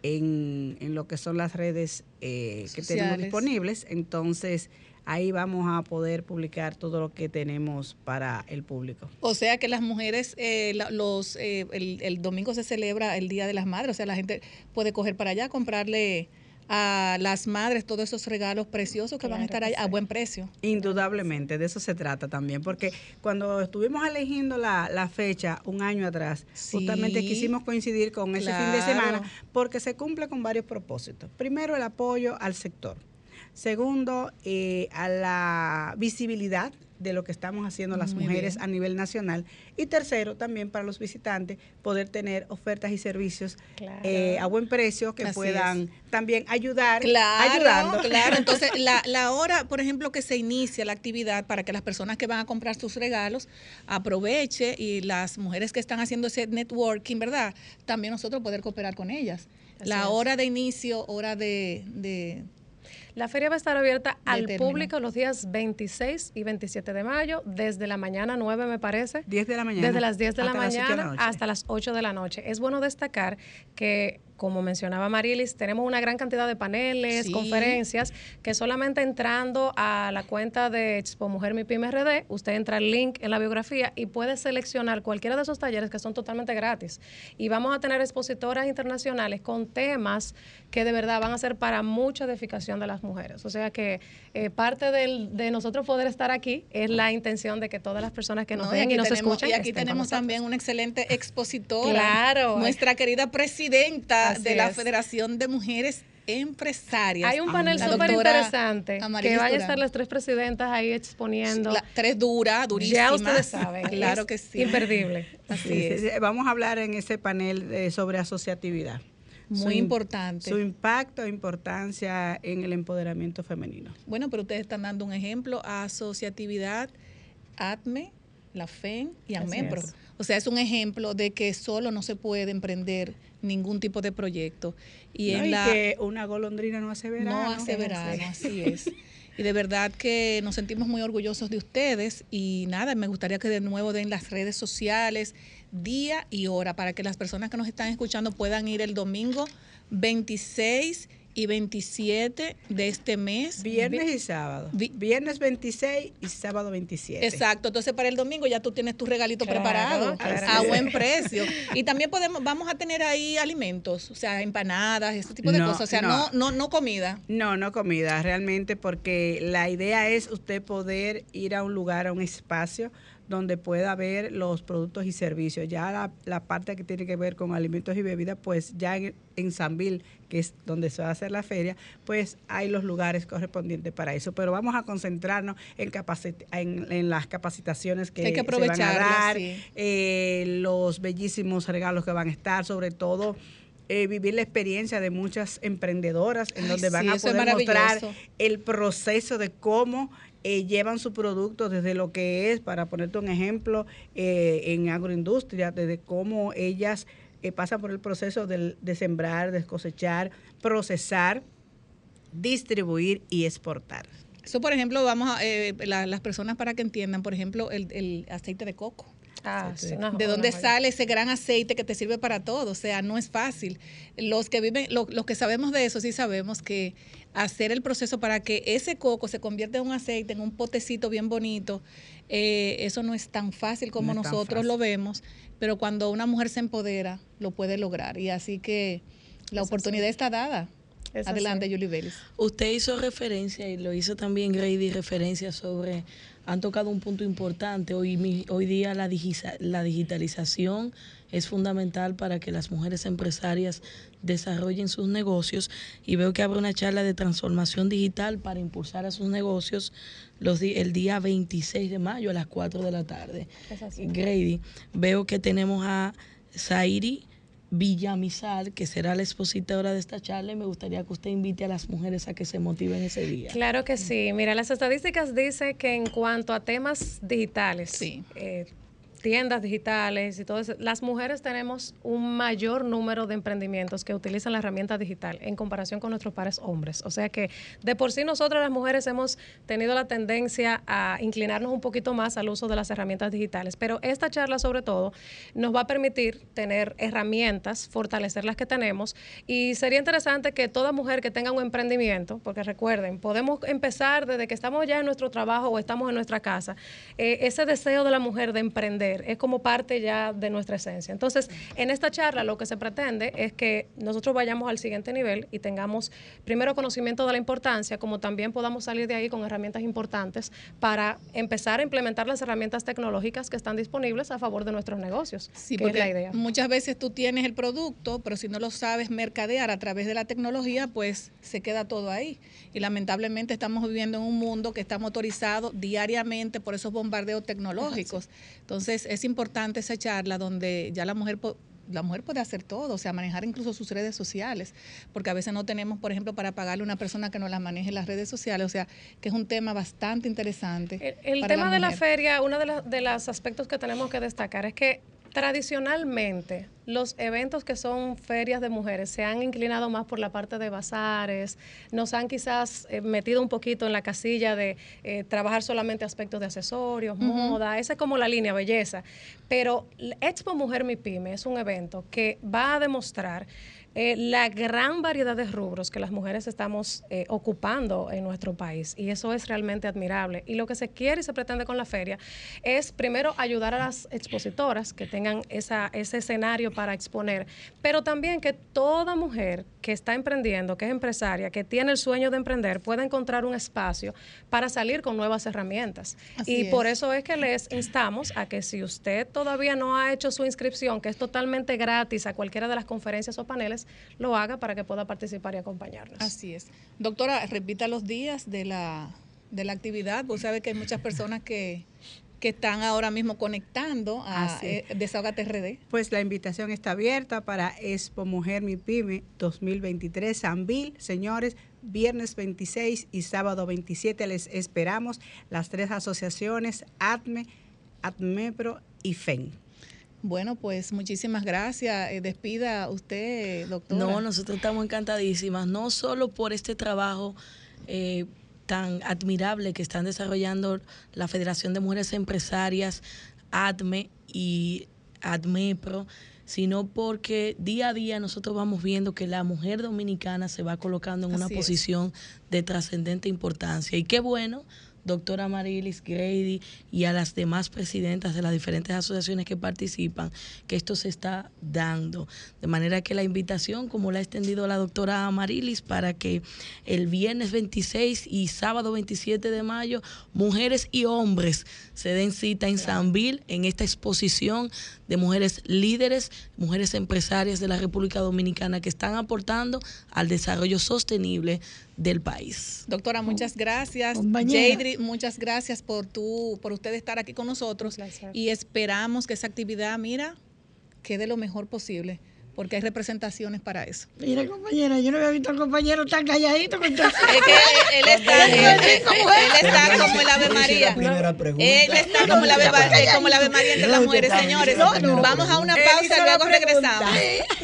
en, en lo que son las redes eh, que tenemos disponibles. Entonces, ahí vamos a poder publicar todo lo que tenemos para el público. O sea que las mujeres, eh, los, eh, el, el domingo se celebra el Día de las Madres, o sea, la gente puede coger para allá, comprarle a las madres todos esos regalos preciosos que van a estar ahí a buen precio. Indudablemente, de eso se trata también, porque cuando estuvimos eligiendo la, la fecha un año atrás, justamente quisimos coincidir con ese fin de semana, porque se cumple con varios propósitos. Primero, el apoyo al sector. Segundo, eh, a la visibilidad de lo que estamos haciendo las Muy mujeres bien. a nivel nacional. Y tercero, también para los visitantes, poder tener ofertas y servicios eh, a buen precio que Así puedan también ayudar, Claro, ayudando. claro. *laughs* Entonces, la, la hora, por ejemplo, que se inicia la actividad para que las personas que van a comprar sus regalos aproveche y las mujeres que están haciendo ese networking, ¿verdad? También nosotros poder cooperar con ellas. Así la es. hora de inicio, hora de... de La feria va a estar abierta al término. público los días 26 y 27 de mayo, desde la mañana 9 me parece. 10 de la mañana. Desde las 10 de la hasta las ocho de la mañana noche. hasta las 8 de la noche. Es bueno destacar que, como mencionaba Marilis, tenemos una gran cantidad de paneles, Sí. conferencias, que solamente entrando a la cuenta de Expo Mujer Mi Pyme RD, usted entra al link en la biografía y puede seleccionar cualquiera de esos talleres que son totalmente gratis. Y vamos a tener expositoras internacionales con temas que de verdad van a ser para mucha edificación de las mujeres. O sea que eh, parte del- de nosotros poder estar aquí es la intención de que todas las personas que nos No, y ven aquí y nos tenemos, escuchan y aquí tenemos también una excelente expositora. Claro. Nuestra querida presidenta De la. Federación de Mujeres Empresarias. Hay un panel súper interesante que vaya a estar las tres presidentas ahí exponiendo. La- tres duras, durísimas. Ya ustedes saben. Claro que sí. Imperdible. *laughs* Así Sí, es. sí. Vamos a hablar en ese panel eh, sobre asociatividad. Muy Su importante. Su impacto e importancia en el empoderamiento femenino. Bueno, pero ustedes están dando un ejemplo a asociatividad, ATME, la FEN y AMEPRO. O sea, es un ejemplo de que solo no se puede emprender ningún tipo de proyecto. Y No, en y la que una golondrina no hace verano. no hace verano, así. así *laughs* es. Y de verdad que nos sentimos muy orgullosos de ustedes y nada, me gustaría que de nuevo den las redes sociales, día y hora, para que las personas que nos están escuchando puedan ir el domingo 26 y 27 de este mes. Viernes y sábado. Viernes 26 y sábado 27. Exacto, entonces para el domingo ya tú tienes tu regalito Claro, preparado claro. a buen precio. Y también podemos, vamos a tener ahí alimentos, o sea, empanadas, ese tipo de No, cosas, o sea, no, no. no, no comida. No, no comida, realmente porque la idea es usted poder ir a un lugar, a un espacio donde pueda ver los productos y servicios. Ya la, la parte que tiene que ver con alimentos y bebidas, pues ya en, en Sanville, que es donde se va a hacer la feria, pues hay los lugares correspondientes para eso. Pero vamos a concentrarnos en, en, en las capacitaciones que, Hay que se van a dar, sí. eh, los bellísimos regalos que van a estar, sobre todo eh, vivir la experiencia de muchas emprendedoras en Ay, donde van sí, a poder mostrar el proceso de cómo eh, llevan su producto desde lo que es, para ponerte un ejemplo, eh, en agroindustria, desde cómo ellas eh, pasan por el proceso de, sembrar, de cosechar, procesar, distribuir y exportar. Eso, por ejemplo, vamos a, eh, la- las personas para que entiendan, por ejemplo, el, el aceite de coco. Ah, sí, una ¿De dónde sale ese gran aceite que te sirve para todo? O sea, no es fácil. Los que viven, lo- los que sabemos de eso, sí sabemos que hacer el proceso para que ese coco se convierta en un aceite, en un potecito bien bonito, eh, eso no es tan fácil como No nosotros fácil. lo vemos, pero cuando una mujer se empodera, lo puede lograr. Y así que la oportunidad está dada. Es Adelante, así. Julie Vélez. Usted hizo referencia y lo hizo también Grady, referencia sobre, han tocado un punto importante. Hoy, mi- hoy día la, la digitalización es fundamental para que las mujeres empresarias desarrollen sus negocios y veo que habrá una charla de transformación digital para impulsar a sus negocios los el día 26 de mayo a las 4 de la tarde. Grady, veo que tenemos a Zairi Villamizar, que será la expositora de esta charla, y me gustaría que usted invite a las mujeres a que se motiven ese día. Claro que sí. Mira, las estadísticas dicen que en cuanto a temas digitales, eh, tiendas digitales y todo eso, las mujeres tenemos un mayor número de emprendimientos que utilizan la herramienta digital en comparación con nuestros pares hombres. O sea que de por sí nosotras las mujeres hemos tenido la tendencia a inclinarnos un poquito más al uso de las herramientas digitales. Pero esta charla sobre todo nos va a permitir tener herramientas, fortalecer las que tenemos y sería interesante que toda mujer que tenga un emprendimiento, porque recuerden, podemos empezar desde que estamos ya en nuestro trabajo o estamos en nuestra casa, eh, ese deseo de la mujer de emprender es como parte ya de nuestra esencia. Entonces, en esta charla lo que se pretende es que nosotros vayamos al siguiente nivel y tengamos primero conocimiento de la importancia, como también podamos salir de ahí con herramientas importantes para empezar a implementar las herramientas tecnológicas que están disponibles a favor de nuestros negocios, Sí, que es porque la idea. muchas veces tú tienes el producto, pero si no lo sabes mercadear a través de la tecnología, pues se queda todo ahí. Y lamentablemente estamos viviendo en un mundo que está motorizado diariamente por esos bombardeos tecnológicos. Entonces es importante esa charla donde ya la mujer la mujer puede hacer todo, o sea, manejar incluso sus redes sociales, porque a veces no tenemos, por ejemplo, para pagarle a una persona que no las maneje las redes sociales, o sea, que es un tema bastante interesante. El tema de la feria, uno de, la- de los aspectos que tenemos que destacar es que tradicionalmente los eventos que son ferias de mujeres se han inclinado más por la parte de bazares, nos han quizás eh, metido un poquito en la casilla de eh, trabajar solamente aspectos de accesorios, moda, esa es como la línea belleza. Pero Expo Mujer Mi Pyme es un evento que va a demostrar eh, la gran variedad de rubros que las mujeres estamos eh, ocupando en nuestro país y eso es realmente admirable. Y lo que se quiere y se pretende con la feria es primero ayudar a las expositoras que tengan esa, ese escenario para exponer, pero también que toda mujer que está emprendiendo, que es empresaria, que tiene el sueño de emprender, pueda encontrar un espacio para salir con nuevas herramientas. Así y por es. eso es que les instamos a que si usted todavía no ha hecho su inscripción, que es totalmente gratis a cualquiera de las conferencias o paneles, lo haga para que pueda participar y acompañarnos. Así es. Doctora, repita los días de la, de la actividad. Vos sabes que hay muchas personas que, que están ahora mismo conectando a eh, Desahógate RD. Pues la invitación está abierta para Expo Mujer Mi Pyme 2023 Sanvil, señores, viernes 26 y sábado 27 les esperamos las tres asociaciones ATME, ATMEPRO y FEN. Bueno, pues muchísimas gracias. Eh, despida usted, doctora. No, nosotros estamos encantadísimas, no solo por este trabajo eh, tan admirable que están desarrollando la Federación de Mujeres Empresarias, ADME y ADMEPRO, sino porque día a día nosotros vamos viendo que la mujer dominicana se va colocando en una es. posición de trascendente importancia. Y qué bueno doctora Marilis Grady y a las demás presidentas de las diferentes asociaciones que participan, que esto se está dando. De manera que la invitación, como la ha extendido la doctora Marilis, para que el viernes 26 y sábado 27 de mayo, mujeres y hombres se den cita en Sanville en esta exposición de mujeres líderes, mujeres empresarias de la República Dominicana que están aportando al desarrollo sostenible del país. Doctora, muchas gracias. Compañera. Jadri, muchas gracias por tu, por usted estar aquí con nosotros. Y esperamos que esa actividad, mira, quede lo mejor posible, porque hay representaciones para eso. Mira, compañera, yo no había visto al compañero tan calladito con *laughs* todo. Es que él está, él, él- él está como el Ave María. Él está como el Ave, como el Ave María entre las mujeres. Señores, vamos a una pausa y luego regresamos.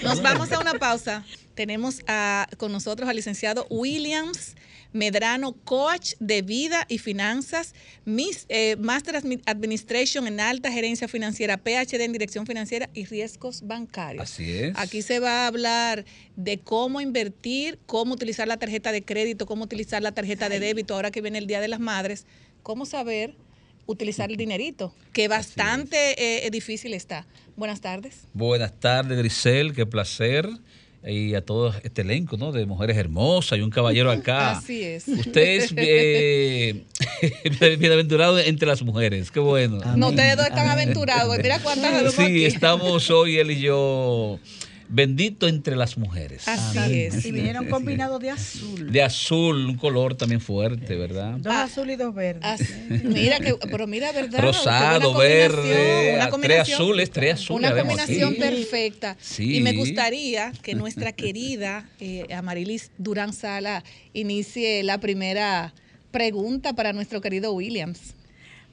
Nos vamos a una pausa. Tenemos a- con nosotros al licenciado Williams Medrano, coach de vida y finanzas, Miss, eh, Master Admi- Administration en alta gerencia financiera, PhD en dirección financiera y riesgos bancarios. Así es. Aquí se va a hablar de cómo invertir, cómo utilizar la tarjeta de crédito, cómo utilizar la tarjeta de débito ahora que viene el Día de las Madres, cómo saber utilizar el dinerito, que bastante eh, difícil está. Buenas tardes. Buenas tardes, Grisel, qué placer. Y a todo este elenco, ¿no? De mujeres hermosas y un caballero *laughs* acá. Así es. Usted es eh, *laughs* bienaventurado entre las mujeres, qué bueno. No, ustedes dos están aventurados. Mira cuántas Sí, aquí. estamos hoy él y yo bendito entre las mujeres. Así es. Y vinieron combinados de azul. De azul, un color también fuerte, ¿verdad? Dos azul y dos verdes. Mira que, pero mira, ¿verdad? Rosado, verde, combinación, una tres azules, tres azules. Una combinación perfecta. Sí. Y me gustaría que nuestra querida eh, Amarilis Durán Sala inicie la primera pregunta para nuestro querido Williams.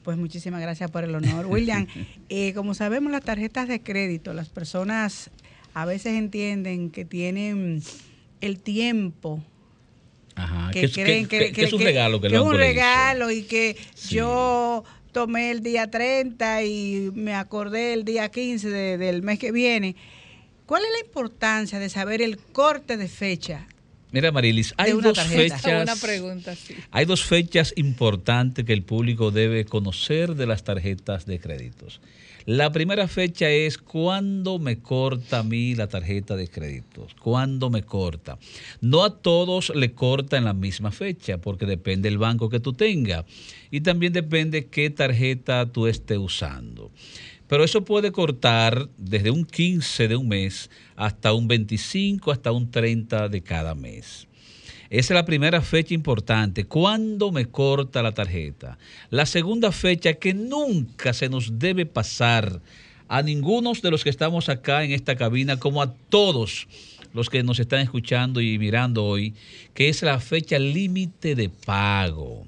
Pues muchísimas gracias por el honor. William, *laughs* eh, como sabemos, las tarjetas de crédito, las personas a veces entienden que tienen el tiempo Ajá, que creen que- que, que- que es un regalo que es un regalo y que yo tomé el día 30 y me acordé el día 15 de- del mes que viene. ¿Cuál es la importancia de saber el corte de fecha? Mira, Marilis, hay una dos tarjeta. fechas. Buena pregunta, sí. Hay dos fechas importantes que el público debe conocer de las tarjetas de créditos. La primera fecha es cuándo me corta a mí la tarjeta de créditos. ¿Cuándo me corta? No a todos le corta en la misma fecha, porque depende del banco que tú tengas. Y también depende qué tarjeta tú estés usando. Pero eso puede cortar desde un 15 de un mes hasta un 25, hasta un 30 de cada mes. Esa es la primera fecha importante. ¿Cuándo me corta la tarjeta? La segunda fecha que nunca se nos debe pasar a ninguno de los que estamos acá en esta cabina, como a todos los que nos están escuchando y mirando hoy, que es la fecha límite de pago.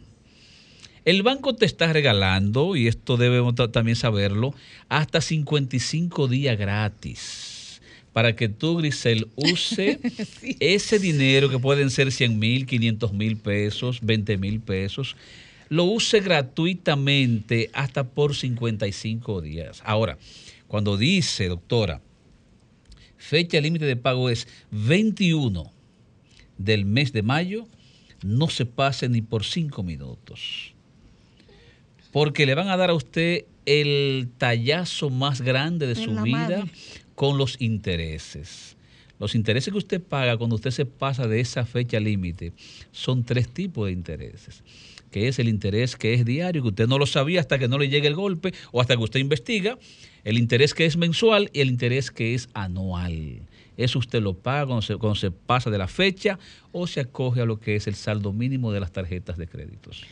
El banco te está regalando, y esto debemos ta- también saberlo, hasta 55 días gratis para que tú, Grisel, use *laughs* ese dinero que pueden ser 100 mil, 500 mil pesos, 20 mil pesos, lo use gratuitamente hasta por 55 días. Ahora, cuando dice, doctora, fecha límite de pago es 21 del mes de mayo, no se pase ni por 5 minutos porque le van a dar a usted el tallazo más grande de En su vida madre. Con los intereses. Los intereses que usted paga cuando usted se pasa de esa fecha límite son tres tipos de intereses, que es el interés que es diario, que usted no lo sabía hasta que no le llegue el golpe o hasta que usted investiga, el interés que es mensual y el interés que es anual. Eso usted lo paga cuando se, cuando se pasa de la fecha o se acoge a lo que es el saldo mínimo de las tarjetas de créditos.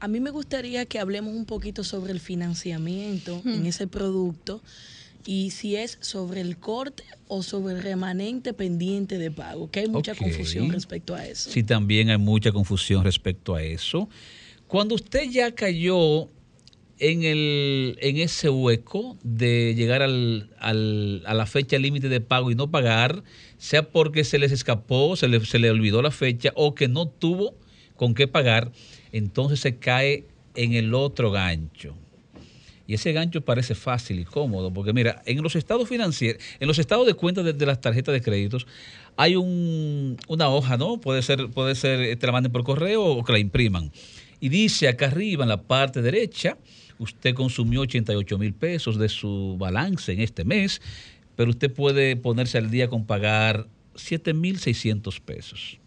A mí me gustaría que hablemos un poquito sobre el financiamiento en ese producto y si es sobre el corte o sobre el remanente pendiente de pago, que hay mucha confusión respecto a eso. Sí, también hay mucha confusión respecto a eso. Cuando usted ya cayó en, el, en ese hueco de llegar al, al- a la fecha límite de pago y no pagar, sea porque se les escapó, se le, se le olvidó la fecha o que no tuvo con qué pagar, entonces se cae en el otro gancho. Y ese gancho parece fácil y cómodo, porque mira, en los estados financieros, en los estados de cuenta de, las tarjetas de créditos, hay un, una hoja, ¿no? Puede ser, puede ser, eh, te la manden por correo o que la impriman. Y dice acá arriba, en la parte derecha, usted consumió 88 mil pesos de su balance en este mes, pero usted puede ponerse al día con pagar 7 mil 600 pesos.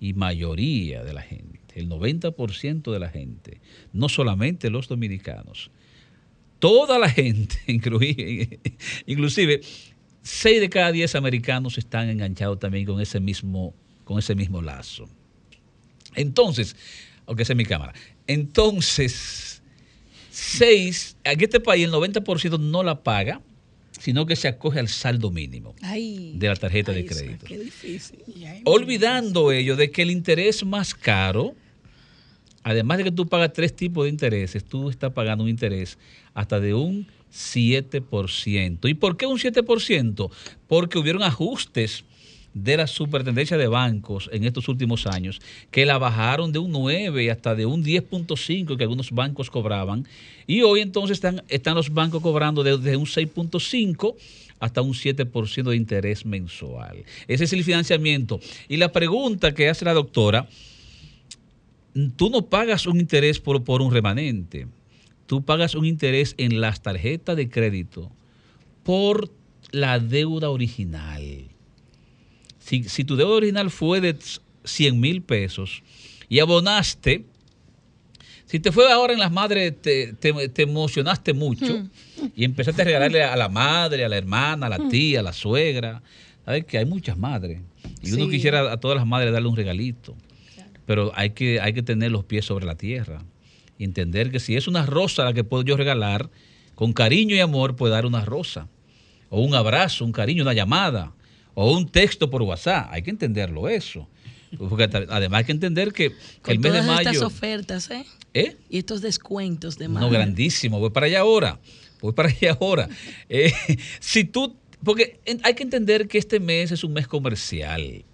Y mayoría de la gente, el 90% de la gente, no solamente los dominicanos, toda la gente, *laughs* inclusive 6 de cada 10 americanos están enganchados también con ese mismo, con ese mismo lazo. Entonces, aunque esa es mi cámara, entonces, 6, en este país el 90% no la paga, sino que se acoge al saldo mínimo Ay, de la tarjeta de eso, crédito. Qué difícil. Olvidando ello de que el interés más caro, además de que tú pagas tres tipos de intereses, tú estás pagando un interés hasta de un 7%. ¿Y por qué un 7%? Porque hubieron ajustes de la superintendencia de bancos en estos últimos años que la bajaron de un 9 hasta de un 10.5 que algunos bancos cobraban y hoy entonces están, los bancos cobrando desde un 6.5 hasta un 7% de interés mensual. Ese es el financiamiento. Y la pregunta que hace la doctora, tú no pagas un interés por, por un remanente, tú pagas un interés en las tarjetas de crédito por la deuda original. Si, si tu deuda original fue de 100 mil pesos y abonaste, si te fue ahora en las madres, te, te- te emocionaste mucho y empezaste a regalarle a la madre, a la hermana, a la tía, a la suegra. Sabes que hay muchas madres. Y uno quisiera a todas las madres darle un regalito, pero hay que, hay que tener los pies sobre la tierra y entender que si es una rosa la que puedo yo regalar, con cariño y amor puedo dar una rosa, o un abrazo, un cariño, una llamada, o un texto por WhatsApp. Hay que entenderlo eso. Porque además hay que entender que, Con el mes de todas estas mayo... ofertas, ¿eh? ¿Eh? Y estos descuentos de No, mayo. grandísimo. Voy para allá ahora. Voy para allá ahora. *laughs* Eh, si tú, porque hay que entender que este mes es un mes comercial.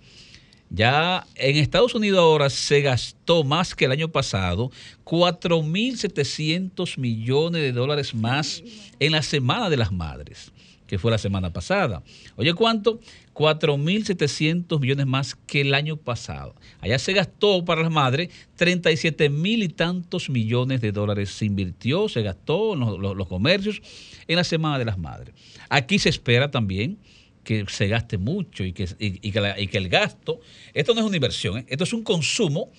Ya en Estados Unidos ahora se gastó más que el año pasado 4.700 millones de dólares más en la Semana de las Madres, que fue la semana pasada. Oye, ¿cuánto? 4.700 millones más que el año pasado. Allá se gastó para las madres 37 mil y tantos millones de dólares. Se invirtió, se gastó en los, los- los comercios en la Semana de las Madres. Aquí se espera también que se gaste mucho y que, y- y que la- y que el gasto, esto no es una inversión, ¿eh? esto es un consumo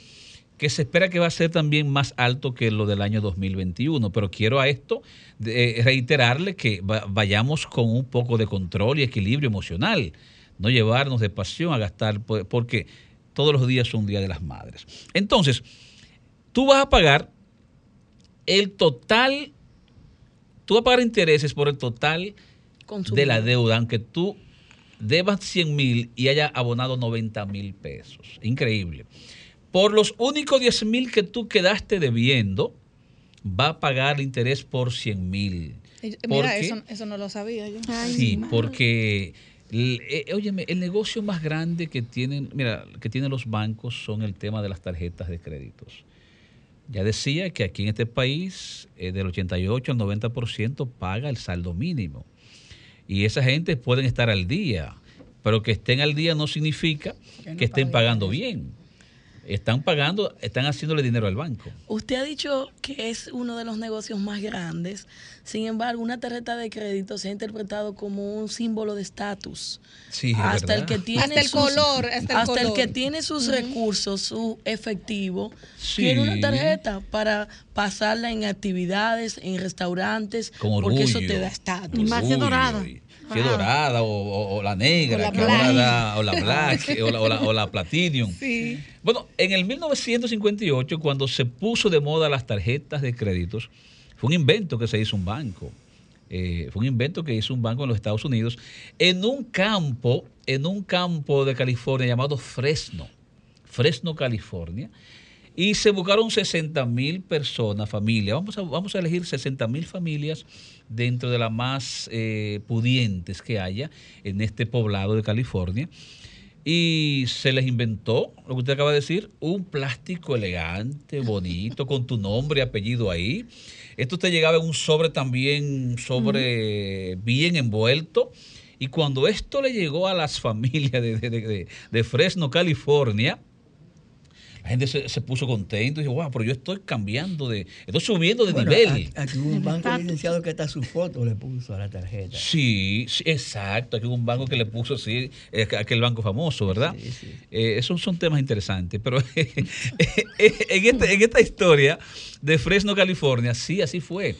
que se espera que va a ser también más alto que lo del año 2021. Pero quiero a esto eh, reiterarle que va- vayamos con un poco de control y equilibrio emocional, no llevarnos de pasión a gastar, po- porque todos los días son Día de las Madres. Entonces, tú vas a pagar el total, tú vas a pagar intereses por el total de la deuda, aunque tú debas 100 mil y haya abonado 90 mil pesos. Increíble. Por los únicos 10 mil que tú quedaste debiendo, va a pagar el interés por 100 mil. Eh, ¿Por Mira, eso, eso no lo sabía yo. Sí, porque, eh, óyeme, el negocio más grande que tienen, mira, que tienen los bancos son el tema de las tarjetas de créditos. Ya decía que aquí en este país, eh, del 88 al 90% paga el saldo mínimo. Y esa gente pueden estar al día, pero que estén al día no significa que, estén pagando bien. Están pagando, están haciéndole dinero al banco. Usted ha dicho que es uno de los negocios más grandes. Sin embargo, una tarjeta de crédito se ha interpretado como un símbolo de estatus. Sí, es hasta el verdad. que tiene Hasta el color, hasta el color. que tiene sus recursos, su efectivo, Sí. tiene una tarjeta para pasarla en actividades, en restaurantes, Con porque eso te da estatus. Y más es dorada. Si es dorada o, o- o la negra, O la que ahora black. da- o la black, *laughs* o la, o la- o la platinum. Sí. Bueno, en el 1958, cuando se puso de moda las tarjetas de créditos, fue un invento que se hizo un banco. Eh, fue un invento que hizo un banco en los Estados Unidos en un campo, en un campo de California llamado Fresno, Fresno, California. Y se buscaron 60 mil personas, familias. Vamos a, vamos a elegir 60 mil familias dentro de las más eh, pudientes que haya en este poblado de California. Y se les inventó, lo que usted acaba de decir, un plástico elegante, bonito, con tu nombre y apellido ahí. Esto te llegaba en un sobre también, sobre bien envuelto. Y cuando esto le llegó a las *laughs* familias de- de- de Fresno, California, la gente se, se puso contento y dijo, wow, pero yo estoy cambiando de, estoy subiendo de Bueno, nivel. a- Aquí hubo un banco licenciado que hasta su foto le puso a la tarjeta. Sí, sí, exacto. Aquí hubo un banco que le puso así, eh, aquel banco famoso, ¿verdad? Eh, esos son temas interesantes. Pero *laughs* en, este- en esta historia de Fresno, California, sí, así fue.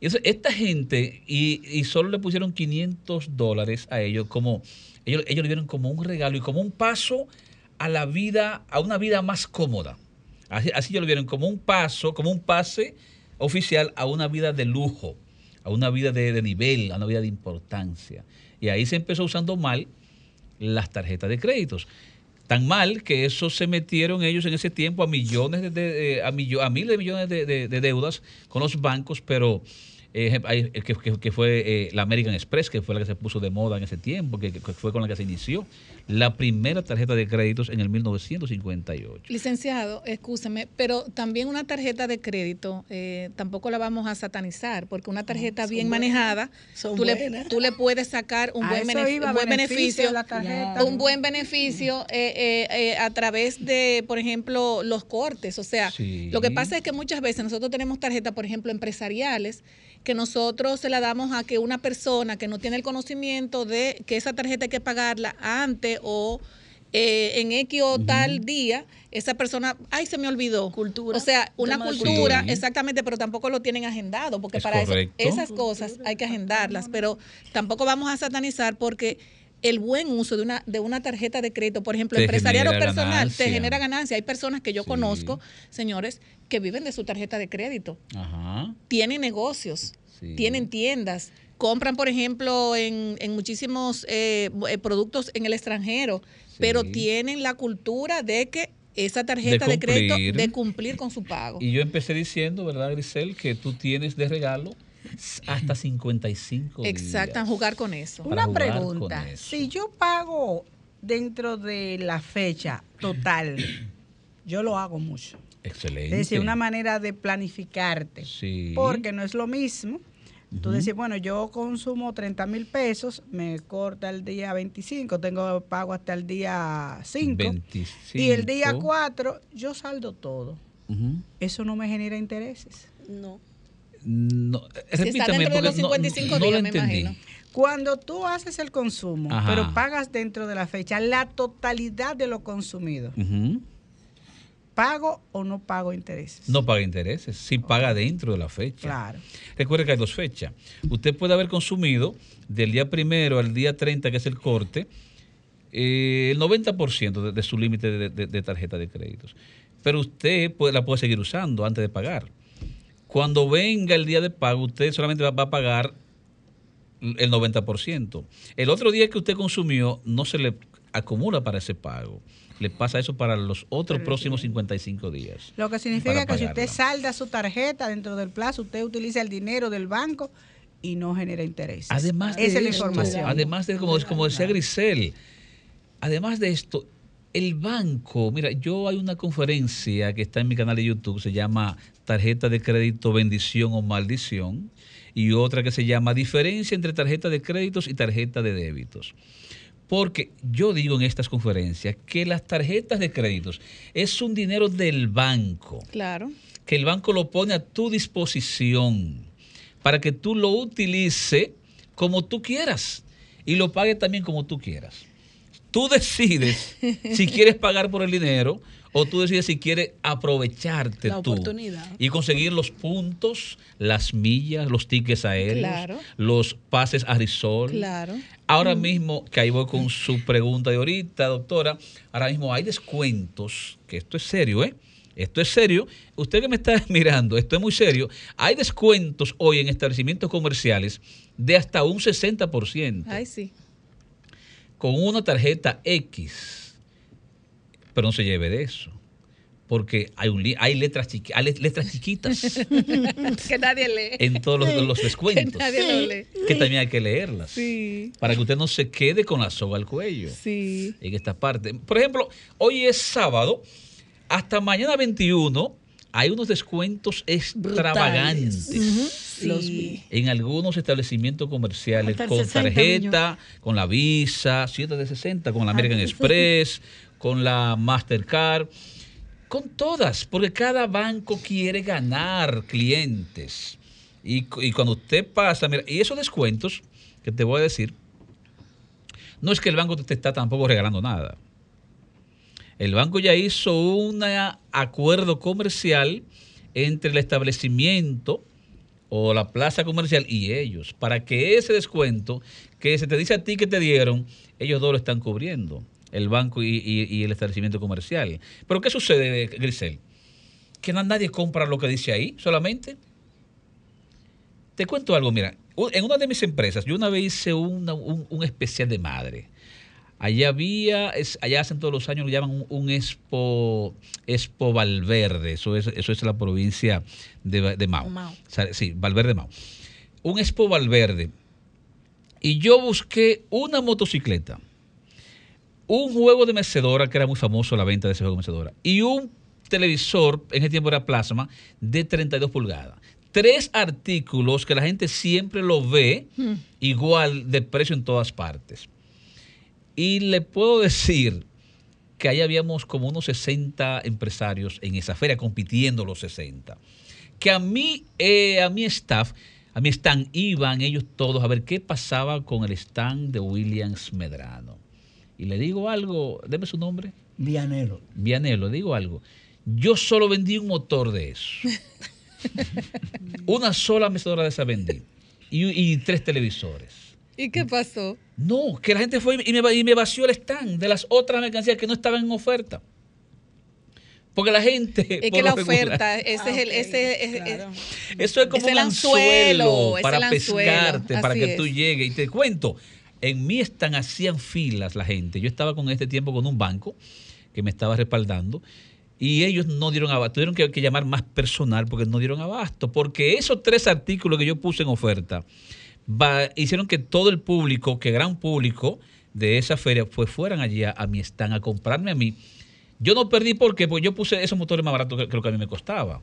Esta gente, y, y solo le pusieron 500 dólares a ellos, como ellos, ellos le dieron como un regalo y como un paso a la vida, a una vida más cómoda. Así, así lo vieron como un paso, como un pase oficial a una vida de lujo, a una vida de, de nivel, a una vida de importancia. Y ahí se empezó usando mal las tarjetas de créditos. Tan mal que eso se metieron ellos en ese tiempo a millones de, de- eh, a, a miles de millones de, de- de deudas con los bancos, pero eh, hay- que, que- fue eh, la American Express, que fue la que se puso de moda en ese tiempo, que fue con la que se inició la primera tarjeta de créditos en el 1958. Licenciado, escúcheme, pero también una tarjeta de crédito eh, tampoco la vamos a satanizar, porque una tarjeta son bien buenas, manejada, son tú le, buenas. tú le puedes sacar un A buen, eso benef- iba, un buen beneficio beneficio, de la tarjeta. un buen beneficio eh, eh, eh, a través de, por ejemplo, los cortes. O sea, Sí. lo que pasa es que muchas veces nosotros tenemos tarjetas, por ejemplo, empresariales, que nosotros se la damos a que una persona que no tiene el conocimiento de que esa tarjeta hay que pagarla antes o eh, en X o tal día, esa persona, ay, se me olvidó. Cultura. O sea, una cultura, cultura. exactamente, pero tampoco lo tienen agendado, porque Es para eso, esas cosas hay que agendarlas, pero tampoco vamos a satanizar porque el buen uso de una, de una tarjeta de crédito, por ejemplo, Te empresarial o personal, ganancia. te genera ganancia. Hay personas que yo conozco, señores, que viven de su tarjeta de crédito Ajá. tienen negocios, Sí. tienen tiendas, compran, por ejemplo, en, en muchísimos eh, eh, productos en el extranjero, pero tienen la cultura de que esa tarjeta de, crédito de cumplir con su pago. Y yo empecé diciendo, ¿verdad, Grisel? Que tú tienes de regalo hasta 55 días. Exacto, jugar con eso. Una pregunta. eso. Si yo pago dentro de la fecha total, *clears throat* yo lo hago mucho. Excelente. Es decir, una manera de planificarte. Sí. Porque no es lo mismo. Tú decir, bueno, yo consumo 30 mil pesos, me corta el día 25, tengo pago hasta el día 5. 25. Y el día 4, yo saldo todo. Ujú. Eso no me genera intereses. No. No, está repítame, dentro de los no- 55 no, lo días, me entendí. imagino. Cuando tú haces el consumo, Ajá. pero pagas dentro de la fecha la totalidad de lo consumido, Ujú. ¿Pago o no pago intereses? No paga intereses, sí paga dentro de la fecha. Claro. Recuerde que hay dos fechas. Usted puede haber consumido del día primero al día 30, que es el corte, eh, el 90% de, de su límite de, de- de tarjeta de créditos. Pero usted puede- la puede seguir usando antes de pagar. Cuando venga el día de pago, usted solamente va, va a pagar el 90%. El otro día que usted consumió no se le acumula para ese pago. Le pasa eso para los otros Pero próximos 55 días. Lo que significa que si usted salda su tarjeta dentro del plazo, usted utiliza el dinero del banco y no genera intereses. Además de Esa es la información. Además de, como, como decía Grisel, además de esto, el banco, mira, yo hay una conferencia que está en mi canal de YouTube, se llama Tarjeta de Crédito, Bendición o Maldición, y otra que se llama Diferencia entre tarjeta de créditos y tarjeta de débitos. Porque yo digo en estas conferencias que las tarjetas de créditos es un dinero del banco Claro. que el banco lo pone a tu disposición para que tú lo utilices como tú quieras y lo pagues también como tú quieras. Tú decides *laughs* si quieres pagar por el dinero o tú decides si quieres aprovecharte La tú oportunidad. y conseguir los puntos, las millas, los tickets aéreos, Claro. los pases a Risol. Claro. Ahora mismo, que ahí voy con su pregunta de ahorita, doctora, ahora mismo hay descuentos, que esto es serio, ¿eh? Esto es serio. Usted que me está *laughs* mirando, esto es muy serio. Hay descuentos hoy en establecimientos comerciales de hasta un 60% Ay, sí. con una tarjeta X. Pero no se lleve de eso. Porque hay, un li- hay, letras, chiqui- hay let- letras chiquitas *laughs* que nadie lee. en todos los, los descuentos. Que nadie lo lee. Que también hay que leerlas. Sí. Para que usted no se quede con la soga al cuello. Sí. En esta parte. Por ejemplo, hoy es sábado. Hasta mañana 21 hay unos descuentos extravagantes. Los vi. En algunos establecimientos comerciales con 60, tarjeta, con la Visa, 7 de 60, con la American Ah. Express, con la Mastercard, con todas, porque cada banco quiere ganar clientes. Y, cu- y cuando usted pasa, mira, y esos descuentos que te voy a decir, no es que el banco te está tampoco regalando nada. El banco ya hizo un acuerdo comercial entre el establecimiento o la plaza comercial y ellos, para que ese descuento que se te dice a ti que te dieron, ellos dos lo están cubriendo, el banco y, y- y el establecimiento comercial. Pero ¿qué sucede, Grisel? Que na- nadie compra lo que dice ahí solamente. Te cuento algo, mira, en una de mis empresas, yo una vez hice una- un, un especial de madre. Allá había, es- allá hacen todos los años, lo llaman un, un Expo, Expo Valverde, eso es, eso es la provincia de, de Mao. Sí, Valverde Mao. Un Expo Valverde. Y yo busqué una motocicleta, un juego de mecedora, que era muy famoso la venta de ese juego de mecedora, y un televisor, en ese tiempo era plasma, de 32 pulgadas. Tres artículos que la gente siempre lo ve igual de precio en todas partes. Y le puedo decir que ahí habíamos como unos 60 empresarios en esa feria, compitiendo los 60. Que a mí, eh, a mi staff, a mi stand, iban ellos todos a ver qué pasaba con el stand de Williams Medrano. Y le digo algo, deme su nombre. Vianelo. Vianelo, digo algo. Yo solo vendí un motor de eso. *laughs* Una sola mecedora de esa vendí. Y, y tres televisores. ¿Y qué pasó? No, que la gente fue y me, y me vació el stand de las otras mercancías que no estaban en oferta. Porque la gente. Es que la oferta, ese es el. Ese, es- es- Eso es como Es el un anzuelo, para el anzuelo, pescarte, para que tú es. llegues. Y te cuento, en mi stand hacían filas la gente. Yo estaba con este tiempo con un banco que me estaba respaldando y ellos no dieron abasto. Tuvieron que, llamar más personal porque no dieron abasto. Porque esos tres artículos que yo puse en oferta hicieron que todo el público, que gran público de esa feria, pues fueran allí a, a mi a comprarme a mí. Yo no perdí porque yo puse esos motores más baratos que, que lo que a mí me costaba.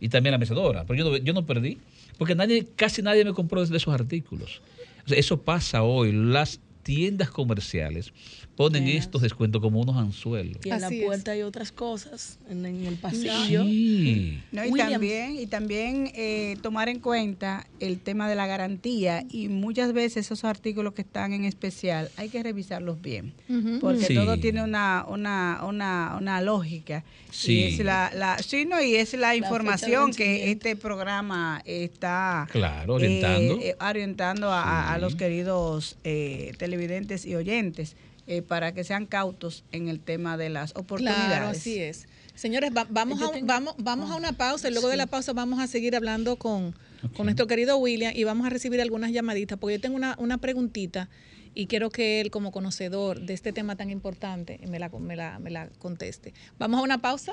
Y también la mecedora. Pero yo no, yo no perdí. Porque nadie, casi nadie me compró de esos artículos. Eso pasa hoy. Las tiendas comerciales ponen estos descuentos como unos anzuelos. Y en Así la es. puerta hay otras cosas, en, en el pasillo. Sí. No, y Williams. también, y también eh, tomar en cuenta el tema de la garantía y muchas veces esos artículos que están en especial hay que revisarlos bien porque Sí. todo tiene una, una, una, una lógica Sí. y es la, la sí, no, y es la información que este programa está Claro, orientando. eh, eh, orientando a, a- los queridos eh, televidentes y oyentes eh, para que sean cautos en el tema de las oportunidades. Claro, así es. Señores, va- vamos, a, un- tengo- vamos, vamos a una pausa y luego de la pausa vamos a seguir hablando con, con nuestro querido William y vamos a recibir algunas llamaditas porque yo tengo una, una preguntita y quiero que él como conocedor de este tema tan importante me la, me la, me la conteste. Vamos a una pausa.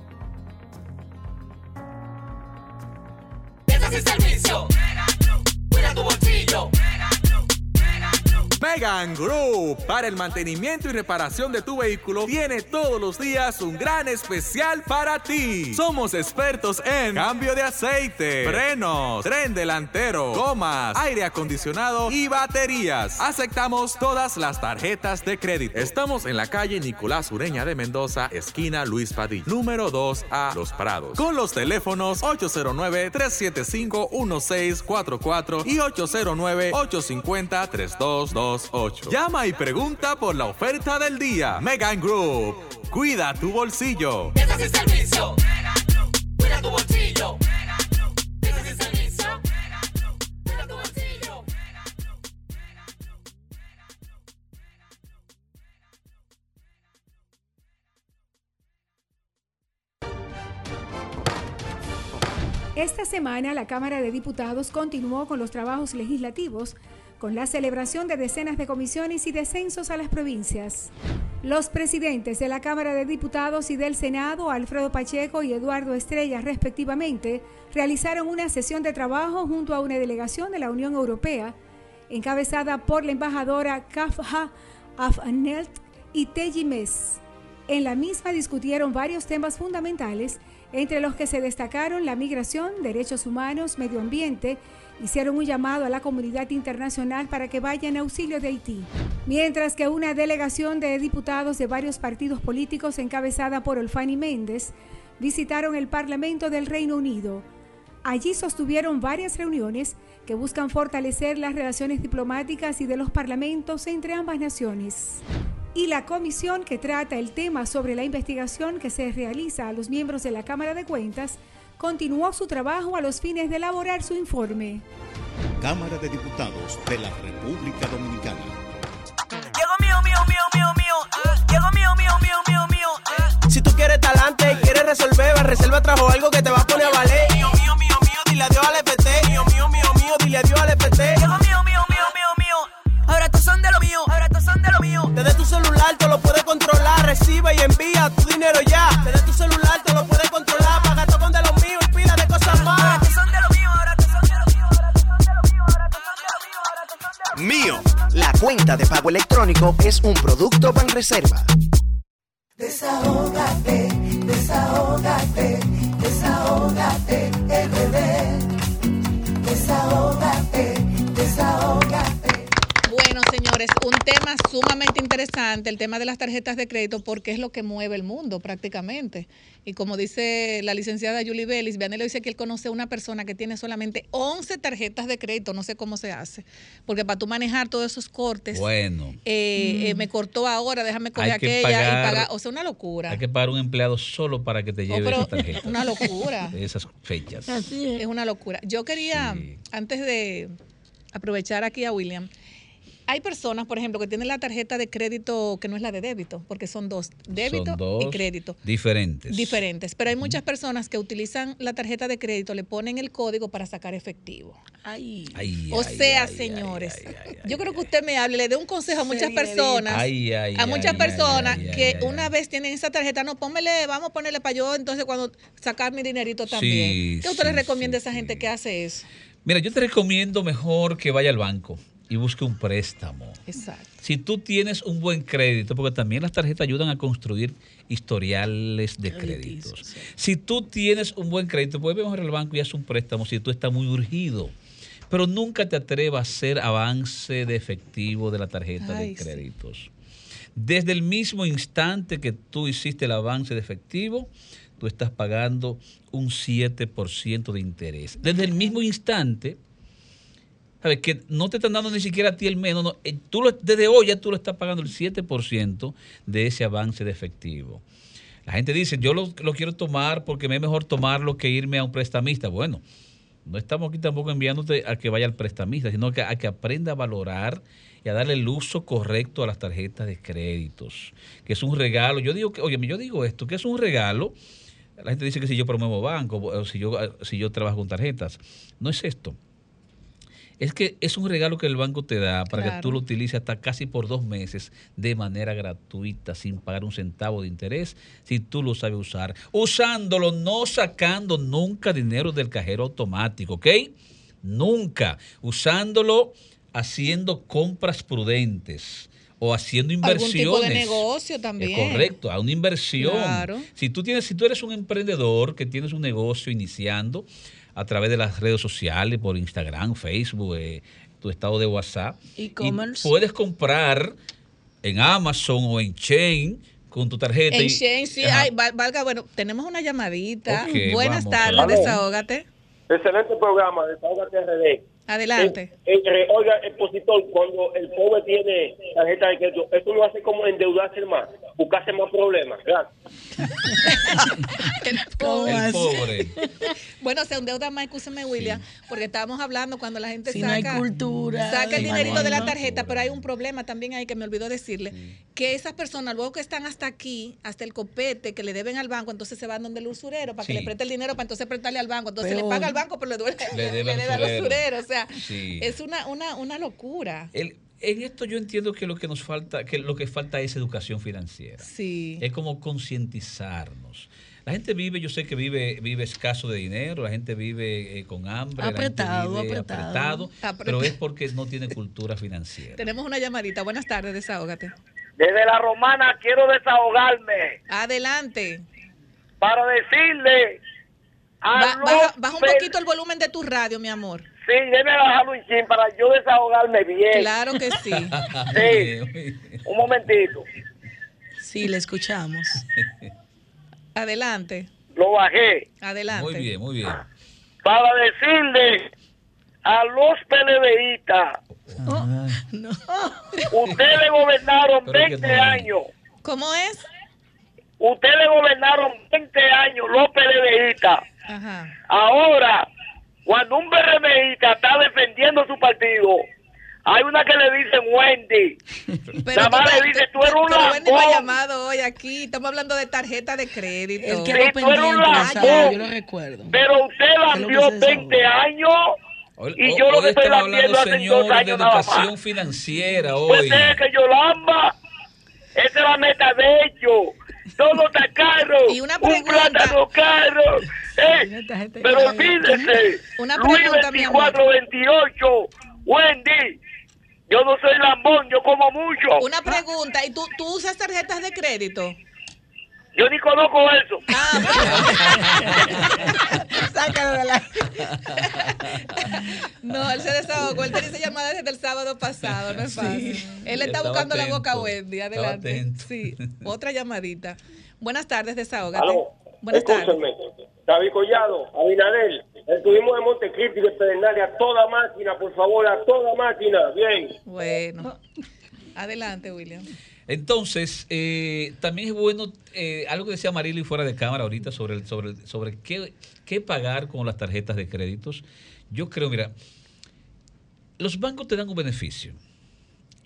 Megan Group, para el mantenimiento y reparación de tu vehículo, tiene todos los días un gran especial para ti. Somos expertos en cambio de aceite, frenos, tren delantero, gomas, aire acondicionado y baterías. Aceptamos todas las tarjetas de crédito. Estamos en la calle Nicolás Ureña de Mendoza, esquina Luis Padilla, número 2 a Los Prados. Con los teléfonos 809-375-1644 y 809-850-3228. Llama y pregunta por la oferta del día. Megan Group. Cuida tu bolsillo. Es el servicio. Cuida tu bolsillo. Es el servicio. Cuida tu bolsillo. Esta semana la Cámara de Diputados continuó con los trabajos legislativos con la celebración de decenas de comisiones y descensos a las provincias. Los presidentes de la Cámara de Diputados y del Senado, Alfredo Pacheco y Eduardo Estrella, respectivamente, realizaron una sesión de trabajo junto a una delegación de la Unión Europea, encabezada por la embajadora Kafha Afnelt y Teji Mes. En la misma discutieron varios temas fundamentales, entre los que se destacaron la migración, derechos humanos, medio ambiente, hicieron un llamado a la comunidad internacional para que vaya en auxilio de Haití. Mientras que una delegación de diputados de varios partidos políticos encabezada por Olfani Méndez visitaron el Parlamento del Reino Unido. Allí sostuvieron varias reuniones que buscan fortalecer las relaciones diplomáticas y de los parlamentos entre ambas naciones. Y la comisión que trata el tema sobre la investigación que se realiza a los miembros de la Cámara de Cuentas continuó su trabajo a los fines de elaborar su informe. Cámara de Diputados de la República Dominicana. Llegó mío, mío, mío, mío, mío. ah. Llegó mío, mío, mío, mío, mío. ah. Si tú quieres talante y quieres resolver, reserva trajo algo que te va a poner a valer. Mío, mío, mío, mío, dile adiós al FT. Mío, mío, mío, mío, dile adiós al FT. Mío, mío, mío, mío, mío, mío. Ahora estos son de lo mío, ahora estos son de lo mío. Desde tu celular te lo puedes controlar, recibe y envía tu dinero ya. Desde Mío. La cuenta de pago electrónico es un producto Banreserva. Desahógate, desahógate, desahógate, RD. Desahógate. Bueno, señores, un tema sumamente interesante, el tema de las tarjetas de crédito, porque es lo que mueve el mundo prácticamente. Y como dice la licenciada Julie Bellis, Vianelo dice que él conoce a una persona que tiene solamente 11 tarjetas de crédito, no sé cómo se hace, porque para tú manejar todos esos cortes, Bueno, eh, eh, me cortó ahora, déjame coger Hay que aquella y pagar- pagar, o sea, una locura. hay que pagar un empleado solo para que te lleve pero esa tarjeta. una locura. *laughs* de esas fechas. Es una locura. Yo quería, antes de aprovechar aquí a William, hay personas, por ejemplo, que tienen la tarjeta de crédito que no es la de débito, porque son dos, débito Son dos y crédito. Diferentes. Diferentes, pero hay muchas personas que utilizan la tarjeta de crédito, le ponen el código para sacar efectivo. Ay, o ay, sea, ay, señores, yo creo que usted me hable, le dé un consejo a muchas personas, Ay, ay, a muchas ay, personas ay, ay, que ay, una vez tienen esa tarjeta, no, pónmele, vamos a ponerle para yo, entonces cuando sacar mi dinerito también. Sí, ¿Qué usted le sí, recomienda a esa gente que hace eso? Mira, yo te recomiendo mejor que vaya al banco y busque un préstamo. Exacto. Si tú tienes un buen crédito, porque también las tarjetas ayudan a construir historiales de créditos. Si tú tienes un buen crédito, puedes mejor al banco y haz un préstamo si tú estás muy urgido. Pero nunca te atrevas a hacer avance de efectivo de la tarjeta Ay, de sí. créditos. Desde el mismo instante que tú hiciste el avance de efectivo, tú estás pagando un 7% de interés. Desde el mismo instante, ¿sabes? Que no te están dando ni siquiera a ti el menos. no, eh, tú lo- desde hoy ya tú lo estás pagando el 7% de ese avance de efectivo. La gente dice, yo lo, lo quiero tomar porque me es mejor tomarlo que irme a un prestamista. Bueno, no estamos aquí tampoco enviándote a que vaya al prestamista, sino que a que aprenda a valorar y a darle el uso correcto a las tarjetas de créditos, que es un regalo. Yo digo que, oye, yo digo esto, que es un regalo. La gente dice que si yo promuevo banco, o si yo, si yo trabajo con tarjetas. No es esto. Es que es un regalo que el banco te da para que tú lo utilices hasta casi por dos meses de manera gratuita, sin pagar un centavo de interés, si tú lo sabes usar. Usándolo, no sacando nunca dinero del cajero automático, ¿ok? Nunca. Usándolo haciendo compras prudentes o haciendo Algún inversiones. tipo de negocio Es también. correcto, a una inversión. Claro. Si tú tienes, si tú eres un emprendedor que tienes un negocio iniciando a través de las redes sociales, por Instagram, Facebook, eh, tu estado de WhatsApp, y E-commerce. puedes comprar en Amazon o en Chain con tu tarjeta. En y- Shane, sí, ay, val- valga, bueno, tenemos una llamadita. Buenas tardes, desahógate. Excelente programa, Desahógate RD. Adelante. Eh, eh, oiga, expositor, cuando el pobre tiene tarjeta de crédito, eso lo hace como endeudarse más, buscarse más problemas. *laughs* El El pobre. *laughs* Bueno, se endeuda más, escúcheme, William, porque estábamos hablando cuando la gente Si no hay saca, cultura, saca el dinerito no de la tarjeta, pero hay un problema también ahí que me olvidó decirle, que esas personas luego que están hasta aquí, hasta el copete, que le deben al banco, entonces se van donde el usurero para que le preste el dinero para entonces prestarle al banco, entonces Peor. le paga al banco, pero le, duele, Le *laughs* debe al usurero, o sea, Sí. es una, una, una locura. El- en esto yo entiendo que lo que nos falta, que lo que falta es educación financiera. Sí. Es como concientizarnos. La gente vive, yo sé que vive, vive escaso de dinero, la gente vive eh, con hambre, Apretado, la gente vive apretado. apretado, pero es porque no tiene cultura financiera. *laughs* Tenemos una llamadita. Buenas tardes, desahógate. Desde la romana quiero desahogarme Adelante. para decirle a Ba- los baja, baja un poquito el volumen de tu radio, mi amor. Sí, déme bajarlo un chin para yo desahogarme bien. Claro que sí. *laughs* Sí, *laughs* un momentito. Sí, le escuchamos. Adelante. Lo bajé Adelante. Muy bien, muy bien. para decirle a los PLDistas, ustedes gobernaron Pero que 20 no. años. ¿Cómo es? Ustedes gobernaron 20 años los PLDistas. Ajá. Ahora, cuando un PRMista está defendiendo su partido, Hay una que le dicen Wendy. Pero más tú- le dice, tú eres un Wendy me ha lambón. llamado hoy aquí. Estamos hablando de tarjeta de crédito. Sí, tú eres un lambón. yo lo recuerdo. Pero usted la vio 20 años y yo lo Hoy que estoy estamos hablando, lambiendo hace señor, dos de años nada educación financiera Pues hoy. es que yo lamba. Esa es la meta de ellos. Todo está caro. Y una Un pregunta. plátano caro. Eh, pero olvídese. Una Luis pregunta, amor. 2428. Wendy. Yo no soy lambón, yo como mucho. Una pregunta, ¿y tú, tú usas tarjetas de crédito? Yo ni conozco eso. *laughs* Sácalo de la... No, él se desahogó. Él tenía esa llamada desde el sábado pasado, no es fácil. Él está buscando la boca a. Wendy. Adelante. Sí, *laughs* otra llamadita. Buenas tardes, desahógate. Aló. Buenas tardes. David Collado, Abinadel, estuvimos en Montecristi y de Pedernales a toda máquina, por favor, a toda máquina. Bien. Bueno. Adelante, William. Entonces, eh, también es bueno, eh, algo que decía Marily fuera de cámara ahorita sobre, sobre, sobre qué, qué pagar con las tarjetas de créditos. Yo creo, mira, los bancos te dan un beneficio.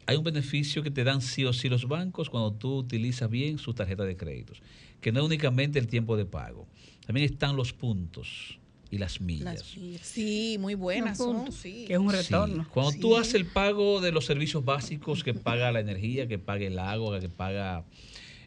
Hay un beneficio que te dan sí o sí los bancos cuando tú utilizas bien sus tarjetas de créditos, que no es únicamente el tiempo de pago, también están los puntos y las millas. Sí, muy buenas. Son, sí. que es un Sí. retorno. Cuando Sí. tú haces el pago de los servicios básicos que paga la energía, que paga el agua, que paga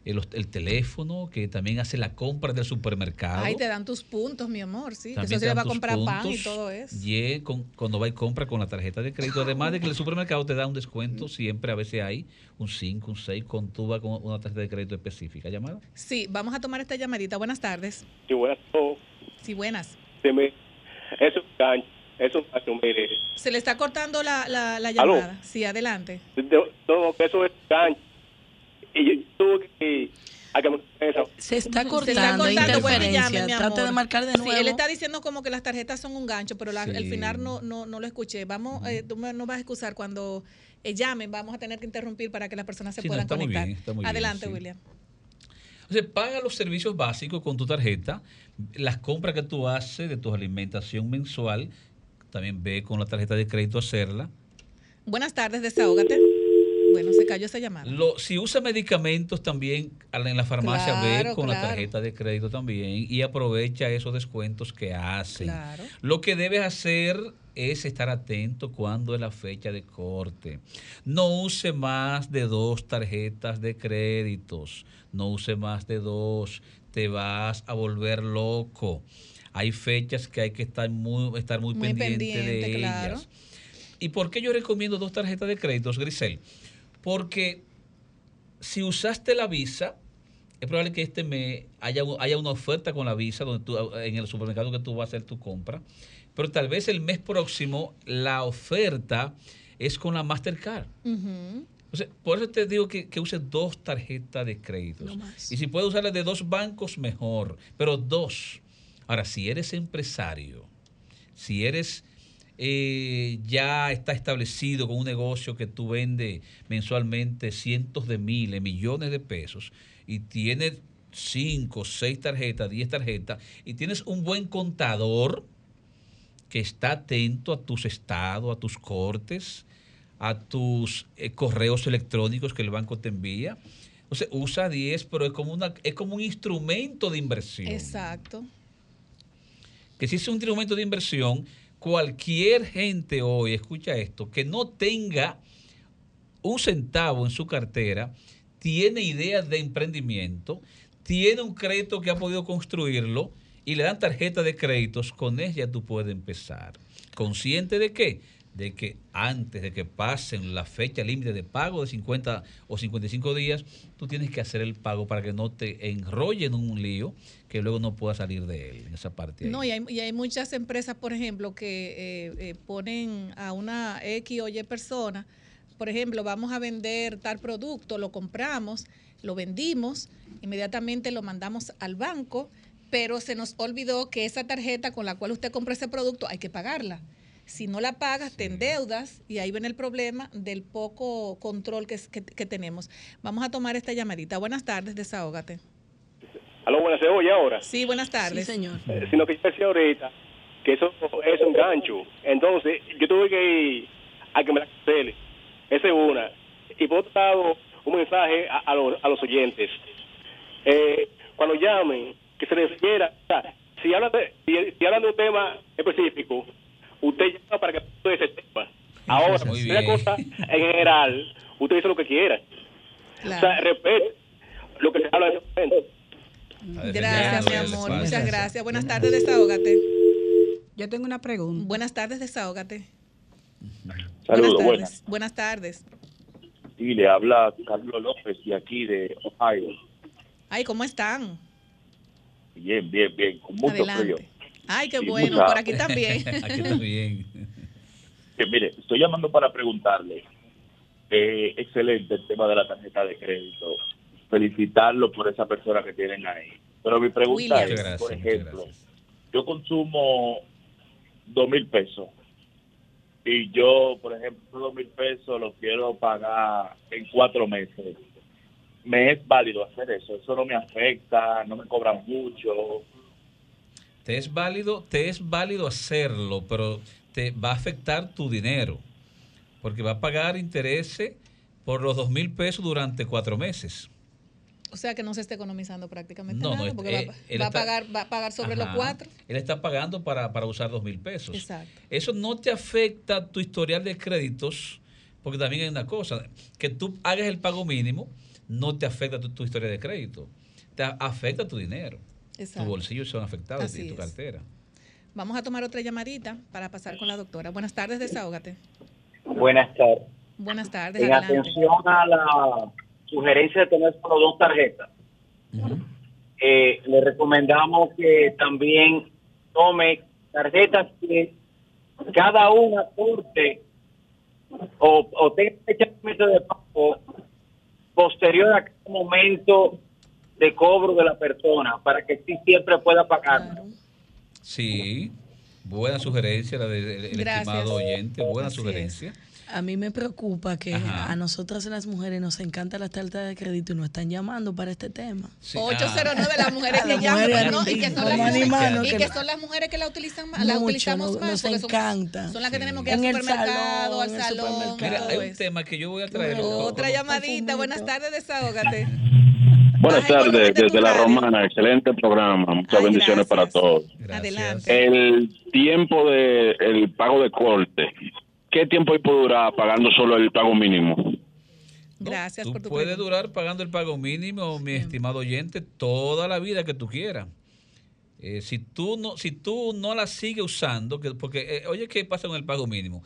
el, el teléfono, que también hace la compra del supermercado. Ay, te dan tus puntos, mi amor, sí. También eso se le va a comprar pan y todo eso. y con- cuando va y compra con la tarjeta de crédito. Además de que el supermercado te da un descuento, Mm. siempre a veces hay un 5, un 6, cuando tú vas con una tarjeta de crédito específica. ¿Llamada? Sí, vamos a tomar esta llamadita. Buenas tardes. Sí, buenas tardes. Sí, buenas. Se me, eso es un gancho, eso es un gancho, mire. Se le está cortando la, la, la ¿Aló? llamada. Sí, adelante. De- No, que eso es gancho. Y yo, tuve que... Se está Se cortando, está cortando, interferencia. llame, Trate de marcar de Sí, nuevo. él está diciendo como que las tarjetas son un gancho, pero la- Sí. al final no, no, no lo escuché. Vamos, eh, tú me, no vas a excusar cuando eh, llamen, vamos a tener que interrumpir para que las personas se Sí, puedan conectar. bien, bien, Adelante, sí. William. Entonces, paga los servicios básicos con tu tarjeta, las compras que tú haces de tu alimentación mensual, también ve con la tarjeta de crédito hacerla. Buenas tardes, desahógate. Bueno, se cayó esa llamada. Lo, si usa medicamentos también en la farmacia, ve Claro, con la tarjeta de crédito también y aprovecha esos descuentos que hacen. Claro. Lo que debes hacer es estar atento cuando es la fecha de corte. No use más de dos tarjetas de créditos. No use más de dos. Te vas a volver loco. Hay fechas que hay que estar muy, estar muy, Muy pendiente, de pendiente, claro. ellas. ¿Y por qué yo recomiendo dos tarjetas de créditos, Grisel? Porque si usaste la visa, es probable que este mes haya, haya una oferta con la visa donde tú, en el supermercado que tú vas a hacer tu compra. Pero tal vez el mes próximo la oferta es con la Mastercard. Entonces, por eso te digo que, que uses dos tarjetas de créditos. No. Y si puedes usarlas de dos bancos, mejor. Pero dos. Ahora, si eres empresario, si eres eh, ya está establecido con un negocio que tú vendes mensualmente cientos de miles, millones de pesos, y tienes cinco, seis tarjetas, diez tarjetas, y tienes un buen contador que está atento a tus estados, a tus cortes, a tus eh, correos electrónicos que el banco te envía. Entonces, usa 10, pero es como, una, es como un instrumento de inversión. Exacto. Que si es un instrumento de inversión, cualquier gente hoy, escucha esto, que no tenga un centavo en su cartera, tiene ideas de emprendimiento, tiene un crédito que ha podido construirlo y le dan tarjeta de créditos, con ella tú puedes empezar. ¿Consciente de qué? De que antes de que pasen la fecha límite de pago de 50 o 55 días, tú tienes que hacer el pago para que no te enrolle en un lío que luego no puedas salir de él, en esa parte. No, y hay, y hay muchas empresas, por ejemplo, que eh, eh, ponen a una X o Y persona, por ejemplo, vamos a vender tal producto, lo compramos, lo vendimos, inmediatamente lo mandamos al banco, pero se nos olvidó que esa tarjeta con la cual usted compró ese producto hay que pagarla. Si no la pagas, te endeudas y ahí viene el problema del poco control que, es- que- que tenemos. Vamos a tomar esta llamadita. Buenas tardes, desahógate. Aló, buenas, ¿se oye ahora? Sí, buenas tardes. señor. Eh, sino que yo decía ahorita que eso es un gancho. Entonces, yo tuve que ir a que me la cancele. Esa es una. Y por otro lado, un mensaje a, a los, a los oyentes. Eh, cuando llamen, que se les quiera, o sea, si hablan de, si, si hablan de un tema específico, usted llama para que de ese tema. Ahora, Muy una cosa en general, usted dice lo que quiera. O sea, respete lo que se habla en ese momento. Gracias, mi amor. Muchas gracias. Buenas tardes, desahógate. Yo tengo una pregunta. Buenas tardes, desahógate. Saludos, buenas buenas. tardes. Buenas tardes. Sí, le habla Carlos López de aquí de Ohio. Ay, ¿cómo están? Bien, bien, bien, con mucho Adelante. frío. Ay, qué Sí, bueno. mucha- Por aquí también. *laughs* Aquí también. Que, mire, estoy llamando para preguntarle. eh, excelente el tema de la tarjeta de crédito. Felicitarlo por esa persona que tienen ahí. Pero mi pregunta William. es, gracias, por ejemplo, yo consumo dos mil pesos y yo, por ejemplo, dos mil pesos los quiero pagar en cuatro meses. ¿Me es válido hacer eso? Eso no me afecta, no me cobran mucho. Te es válido, te es válido hacerlo, pero te va a afectar tu dinero, porque va a pagar intereses por los dos mil pesos durante cuatro meses. O sea que no se está economizando prácticamente No, no, nada, es- porque eh, va, va a está- pagar, va a pagar sobre los cuatro. Él está pagando para, para usar dos mil pesos. Exacto. Eso no te afecta tu historial de créditos, porque también hay una cosa, que tú hagas el pago mínimo, no te afecta tu, tu historia de crédito, te afecta tu dinero. Exacto. Tu bolsillo son afectados Así y tu es. cartera. Vamos a tomar otra llamadita para pasar con la doctora. Buenas tardes, desahógate. Buenas tardes. Buenas tardes, En adelante. atención a la sugerencia de tener solo dos tarjetas, eh, le recomendamos que también tome tarjetas que cada una aporte o, o tenga fecha de pago posterior a cada momento de cobro de la persona para que sí siempre pueda pagar. Sí, buena sugerencia la del estimado oyente, buena Así sugerencia. A mí me preocupa que Ajá. a nosotras las mujeres nos encanta las tarjetas de crédito y nos están llamando para este tema. 809 las mujeres que Las llaman, no, y que son las mujeres, y que que no- son las mujeres que la utilizan más, la utilizamos nos- más, nos son- encanta. Son las que Sí. tenemos que ir al En el supermercado, salón, al salón. Mira, hay un tema que yo voy a traer. Otra llamadita. Buenas tardes, desahógate. *laughs* Buenas tardes, desde la Romana, excelente programa, muchas bendiciones para todos. Adelante. El tiempo de el pago de corte, ¿qué tiempo hay por durar pagando solo el pago mínimo? Gracias Tú por tu puedes pregunta. durar pagando el pago mínimo, mi estimado oyente, toda la vida que tú quieras. Eh, si tú no si tú no la sigues usando, que, porque eh, oye, ¿qué pasa con el pago mínimo?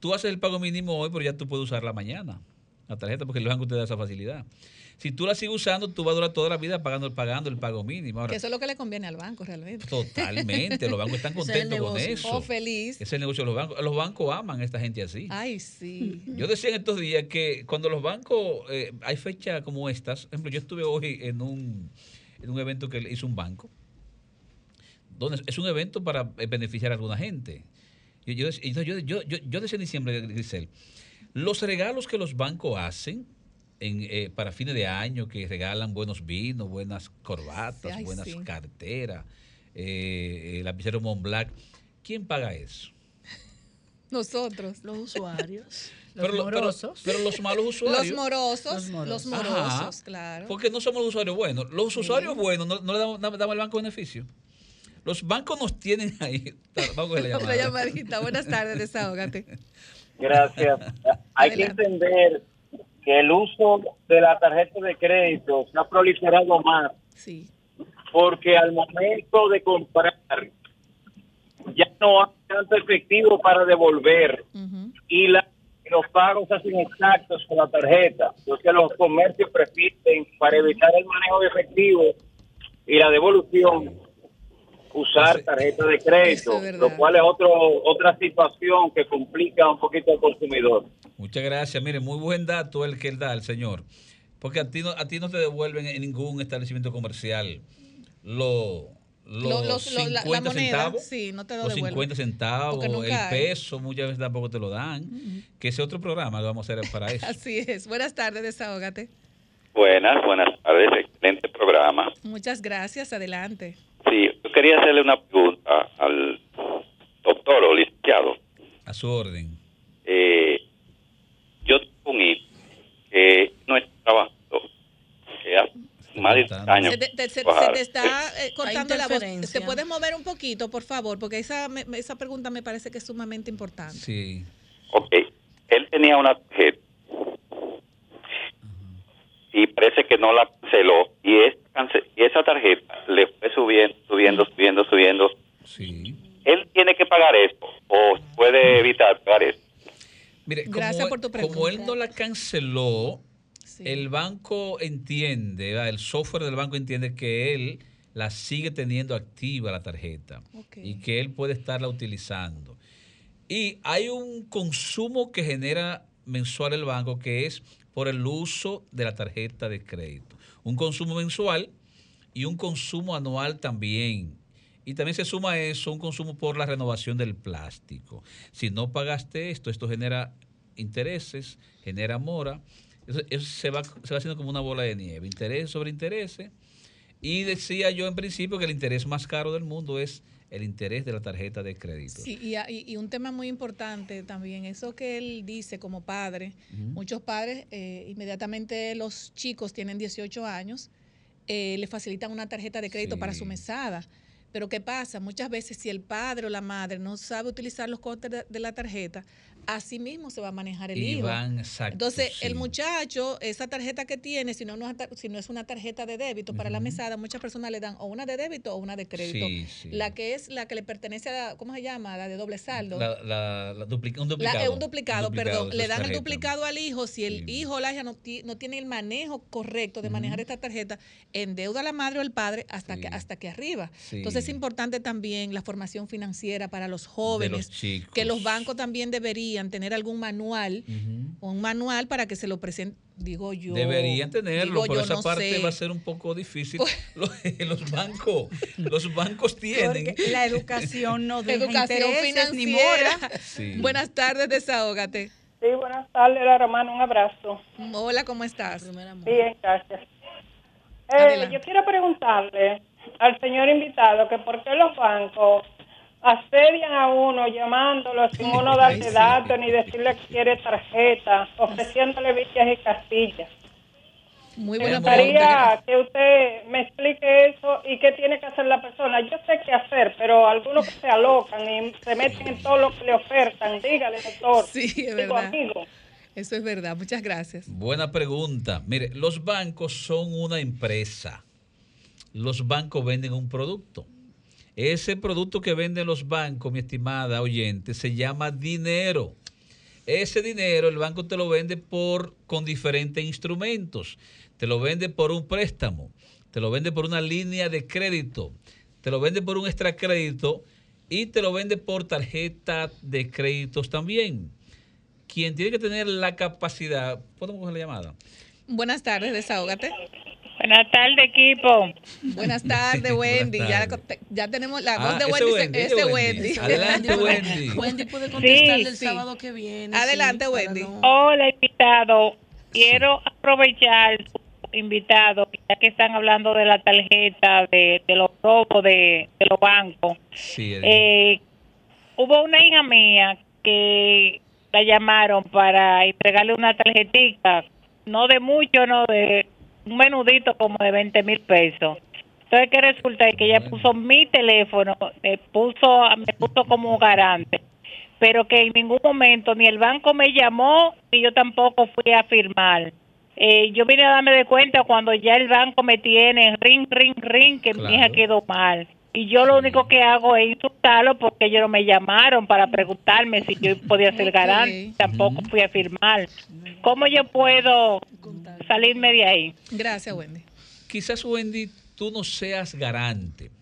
Tú haces el pago mínimo hoy, pero ya tú puedes usarla mañana, la tarjeta, porque el banco te da esa facilidad. Si tú la sigues usando, tú vas a durar toda la vida pagando, pagando el pago mínimo. Ahora, Que eso es lo que le conviene al banco realmente. Totalmente, los bancos están *laughs* Ese es el contentos con eso. Oh, feliz. Es el negocio de los bancos. Los bancos aman a esta gente así. Ay, sí. *laughs* Yo decía en estos días que cuando los bancos, eh, hay fechas como estas, por ejemplo, yo estuve hoy en un, en un evento que hizo un banco, donde es un evento para eh, beneficiar a alguna gente. Yo, yo, yo, yo- yo decía en diciembre, Grisel, los regalos que los bancos hacen en, eh, para fines de año, que regalan buenos vinos, buenas corbatas, Ay, buenas sí. carteras, eh, el lapicero Montblanc, ¿quién paga eso? *laughs* Nosotros. Los usuarios. *laughs* Pero, lo- pero- pero los malos *laughs* usuarios. Los morosos, los morosos, Ajá. claro. Porque no somos los usuarios buenos. Los usuarios buenos no, no le damos, damos al banco beneficio. Los bancos nos tienen ahí. Vamos a la llamadita. Buenas tardes, desahógate. Gracias. Hay que entender que el uso de la tarjeta de crédito se ha proliferado más Sí. porque al momento de comprar ya no hay tanto efectivo para devolver y la- los pagos hacen exactos con la tarjeta. Entonces los comercios prefieren, para evitar el manejo de efectivo y la devolución, usar tarjeta de crédito, es lo cual es otro, otra situación que complica un poquito al consumidor. Muchas gracias. Mire, muy buen dato el que él da, el señor. Porque a ti no, a ti no te devuelven en ningún establecimiento comercial lo, los Lo- los- lo- la- la 50 moneda, centavos. sí, no te lo los devuelven. 50 centavos, el hay. peso, muchas veces tampoco te lo dan. Que ese otro programa lo vamos a hacer para eso. *laughs* Así es. Buenas tardes, desahógate. Buenas, buenas tardes, excelente programa. Muchas gracias. Adelante. Sí, yo quería hacerle una pregunta al doctor o licenciado. A su orden. Eh, con él, que no está trabajando más de. Se, te, está eh, cortando la voz. ¿Te puedes mover un poquito, por favor? Porque esa, me, esa pregunta me parece que es sumamente importante. Sí. Ok. Él tenía una tarjeta y parece que no la canceló. Y, esa tarjeta le fue subiendo, subiendo, subiendo, subiendo. Sí. Él tiene que pagar eso o puede evitar pagar eso. Mire, Gracias como, por tu pregunta. como él no la canceló, el banco entiende, el software del banco entiende que él la sigue teniendo activa la tarjeta y que él puede estarla utilizando. Y hay un consumo que genera mensual el banco que es por el uso de la tarjeta de crédito. Un consumo mensual y un consumo anual también. Y también se suma a eso un consumo por la renovación del plástico. Si no pagaste esto, esto genera intereses, genera mora. Eso, eso se, va, se va haciendo como una bola de nieve. Interés sobre intereses. Y decía yo en principio que el interés más caro del mundo es el interés de la tarjeta de crédito. Sí, y, y- un tema muy importante también, eso que él dice como padre, muchos padres, eh, inmediatamente los chicos tienen 18 años, eh, le facilitan una tarjeta de crédito para su mesada. Pero ¿qué pasa? Muchas veces si el padre o la madre no sabe utilizar los costes de, de la tarjeta, así mismo se va a manejar el IVA. van, exacto, Entonces, sí. el muchacho, esa tarjeta que tiene, si no, no si no es una tarjeta de débito para la mesada, muchas personas le dan o una de débito o una de crédito. Sí, sí. La que es la que le pertenece a, la- ¿cómo se llama? La de doble saldo. La- la- la un La- duplicado. eh, un duplicado, perdón. Le dan el duplicado al hijo. Si el hijo o la hija no, no tiene el manejo correcto de manejar esta tarjeta, endeuda a la madre o el padre hasta, que, hasta que arriba. Sí. Entonces es importante también la formación financiera para los jóvenes. chicos. Que los bancos también deberían tener algún manual, un manual para que se lo presenten, digo yo. Deberían tenerlo, digo yo, esa no parte sé. va a ser un poco difícil. *laughs* los, los bancos, los bancos tienen. Porque la educación no *laughs* deja Educación ni mora. Sí. Buenas tardes, desahógate. Sí, buenas tardes, la hermana, un abrazo. Hola, ¿cómo estás? Bien, gracias. Eh, yo quiero preguntarle al señor invitado que por qué los bancos asedian a uno llamándolo sin uno darle datos ni decirle que quiere tarjeta, ofreciéndole villas y castillas. Muy Me buena gustaría que usted me explique eso y qué tiene que hacer la persona. Yo sé qué hacer, pero algunos que se alocan y se meten en todo lo que le ofertan. Dígale, doctor. Sí, es Digo, verdad. amigo. Eso es verdad. Muchas gracias. Buena pregunta. Mire, los bancos son una empresa. Los bancos venden un producto. Ese producto que venden los bancos, mi estimada oyente, se llama dinero. Ese dinero el banco te lo vende por con diferentes instrumentos. Te lo vende por un préstamo, te lo vende por una línea de crédito, te lo vende por un extra crédito y te lo vende por tarjeta de créditos también. Quien tiene que tener la capacidad, ¿podemos coger la llamada? Buenas tardes, desahógate. Buenas tardes, equipo. Buenas tardes, *laughs* Wendy. Ya, tardes. ya tenemos la Ah, voz de ese Wendy. Wendy, ese ese Wendy. Wendy. Adelante, *laughs* Wendy. Wendy puede contestarle el sí. sábado que viene. Adelante, sí, Wendy. no- Hola, invitado. Quiero aprovechar, invitado, ya que están hablando de la tarjeta, de, de los robos de, de los bancos. Sí, Eh, hubo una hija mía que la llamaron para entregarle una tarjetita, no de mucho, no de un menudito como de 20 mil pesos. Entonces, que resulta que ella puso mi teléfono, me puso, me puso como garante, pero que en ningún momento ni el banco me llamó, ni yo tampoco fui a firmar. Eh, yo vine a darme de cuenta cuando ya el banco me tiene ring, ring, ring, que mi hija quedó mal. Y yo lo único que hago es insultarlo porque ellos no me llamaron para preguntarme si yo podía ser garante. Tampoco fui a firmar. ¿Cómo yo puedo salirme de ahí? Gracias, Wendy. Quizás, Wendy, tú no seas garante.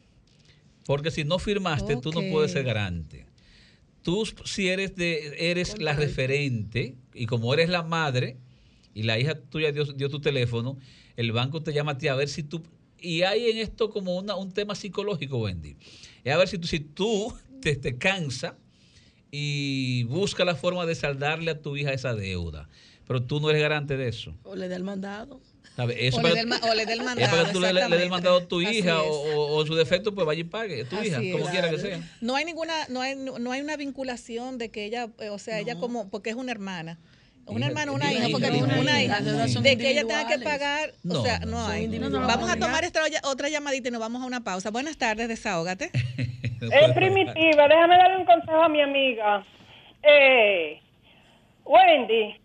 Porque si no firmaste, tú no puedes ser garante. Tú, si eres, de, eres la referente, y como eres la madre, y la hija tuya dio, dio tu teléfono, el banco te llama a ti a ver si tú... Y hay en esto como una, un tema psicológico, Wendy. Es a ver si tú, si tú te, te cansa y busca la forma de saldarle a tu hija esa deuda. Pero tú no eres garante de eso. O le da el mandado. O le para- dé el ma- o le dé el *laughs* es mandado, para que tú le, le- le des el exactamente. mandado a tu hija o, o- su defecto, pues vaya y pague. Tu hija, como quiera que sea. No hay ninguna, no hay, no hay una vinculación de que ella, eh, o sea, ella como, porque es una hermana. Una hermana, una Hija- hija, porque hija- una hija. De que ella tenga que pagar, No, o sea, no, hay. Vamos a tomar esta otra llamadita y nos vamos a una pausa. Buenas tardes, desahógate. *laughs* Eh, primitiva, déjame darle un consejo a mi amiga. Eh, Wendy,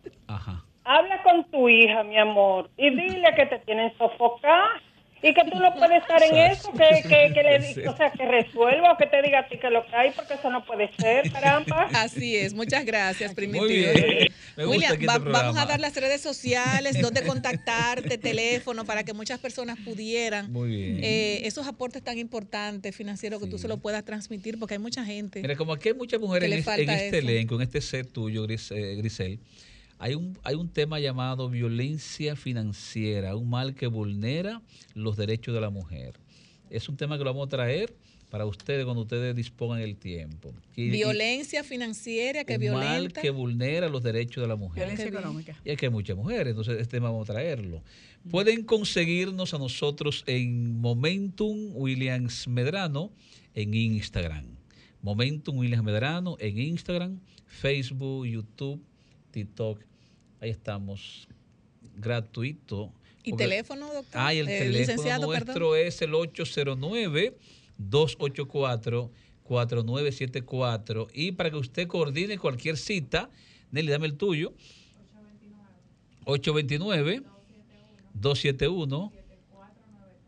habla con tu hija, mi amor, y dile que te tienen sofocada y que tú no puedes estar en eso, que, que, que le, *laughs* o sea, que resuelva o que te diga a ti que lo que hay, porque eso no puede ser, *laughs* caramba. Así es, muchas gracias, Primitivo. bien. Me gusta William, va- vamos a dar las redes sociales, dónde *laughs* contactarte, teléfono, para que muchas personas pudieran. Muy bien. eh, esos aportes tan importantes financieros que tú se lo puedas transmitir, porque hay mucha gente. Mira, como aquí hay muchas mujeres Que en, este- en este eso. elenco, en este set tuyo, Gris- eh, Grisel, hay un, hay un tema llamado violencia financiera, un mal que vulnera los derechos de la mujer. Es un tema que lo vamos a traer para ustedes cuando ustedes dispongan el tiempo. Y- Violencia financiera que un mal que vulnera los derechos de la mujer. Violencia económica. Y es que hay muchas mujeres, entonces este tema vamos a traerlo. Pueden conseguirnos a nosotros en Momentum Williams Medrano en Instagram. Momentum Williams Medrano en Instagram, Facebook, YouTube, TikTok. Ahí estamos. Gratuito. ¿Y Porque- teléfono, doctor? Ah, y el Eh, teléfono nuestro es el 809-284-4974. Y para que usted coordine cualquier cita, Nelly, dame el tuyo. 829-271.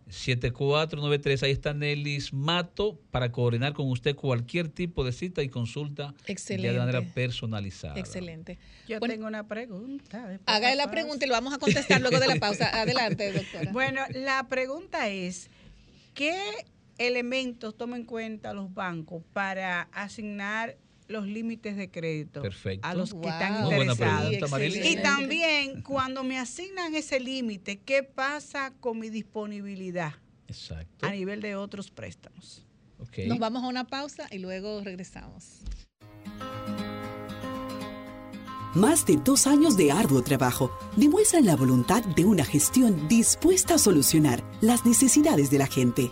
7493, ahí está Nelly Mato para coordinar con usted cualquier tipo de cita y consulta Excelente. de manera personalizada. Excelente. Yo Bueno, tengo una pregunta. de la pausa. pregunta y lo vamos a contestar luego de la pausa. *laughs* Adelante, doctora. Bueno, la pregunta es, ¿qué elementos toman en cuenta los bancos para asignar los límites de crédito Perfecto. a los que Wow. están interesados? pregunta, y también, cuando me asignan ese límite, ¿qué pasa con mi disponibilidad Exacto. a nivel de otros préstamos? Ok. Nos vamos a una pausa y luego regresamos. Más de dos años de arduo trabajo demuestran la voluntad de una gestión dispuesta a solucionar las necesidades de la gente.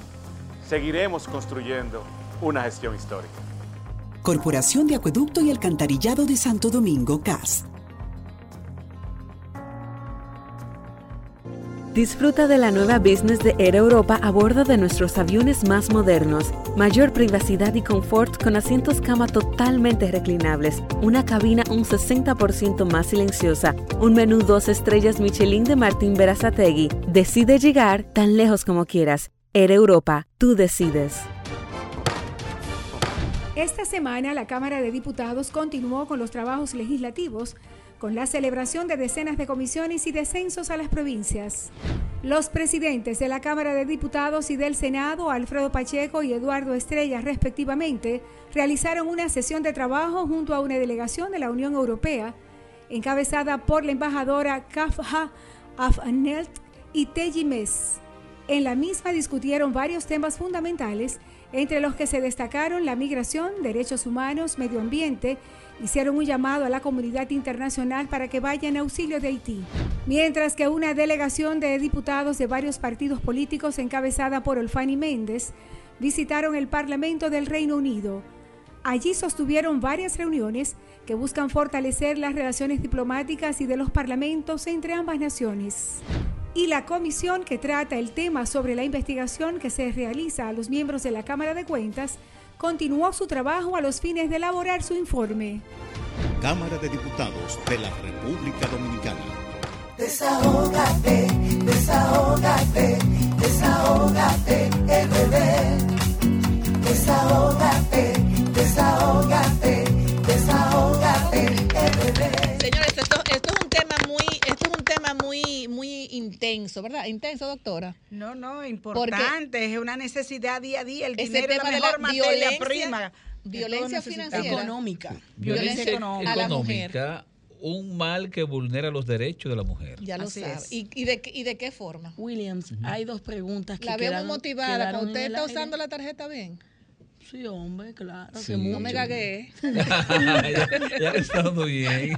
Seguiremos construyendo una gestión histórica. Corporación de Acueducto y Alcantarillado de Santo Domingo, CAS. Disfruta de la nueva business de Air Europa a bordo de nuestros aviones más modernos. Mayor privacidad y confort con asientos cama totalmente reclinables, una cabina un 60% más silenciosa, un menú dos estrellas Michelin de Martín Berazategui. Decide llegar tan lejos como quieras. Air Europa, tú decides. Esta semana la Cámara de Diputados continuó con los trabajos legislativos con la celebración de decenas de comisiones y descensos a las provincias. Los presidentes de la Cámara de Diputados y del Senado, Alfredo Pacheco y Eduardo Estrella, respectivamente, realizaron una sesión de trabajo junto a una delegación de la Unión Europea, encabezada por la embajadora Kafha Afnelt y Teji. En la misma discutieron varios temas fundamentales, entre los que se destacaron la migración, derechos humanos, medio ambiente, hicieron un llamado a la comunidad internacional para que vaya en auxilio de Haití. Mientras que una delegación de diputados de varios partidos políticos encabezada por Olfani Méndez visitaron el Parlamento del Reino Unido. Allí sostuvieron varias reuniones que buscan fortalecer las relaciones diplomáticas y de los parlamentos entre ambas naciones. Y la comisión que trata el tema sobre la investigación que se realiza a los miembros de la Cámara de Cuentas continuó su trabajo a los fines de elaborar su informe. Cámara de Diputados de la República Dominicana. Desahógate, desahógate, desahógate, RD. Desahógate, desahógate, desahógate, RD. Señores, esto, esto es un tema muy, esto es un tema muy, muy intenso, ¿verdad? Intenso, doctora. No, no, importante, es una necesidad día a día, el dinero es la de la mejor materia violencia- prima. violencia financiera. Económica. Violencia a la mujer. económica un mal que vulnera los derechos de la mujer. Ya lo Así sabe. es. ¿Y, y de, qué- ¿Y de qué forma? Williams, hay dos preguntas que La veo muy quedaron- motivada. quedaron cuando ¿Usted está aire. usando la tarjeta bien? Sí, hombre, claro. Sí. que No me gagué. *laughs* ya, está dando bien.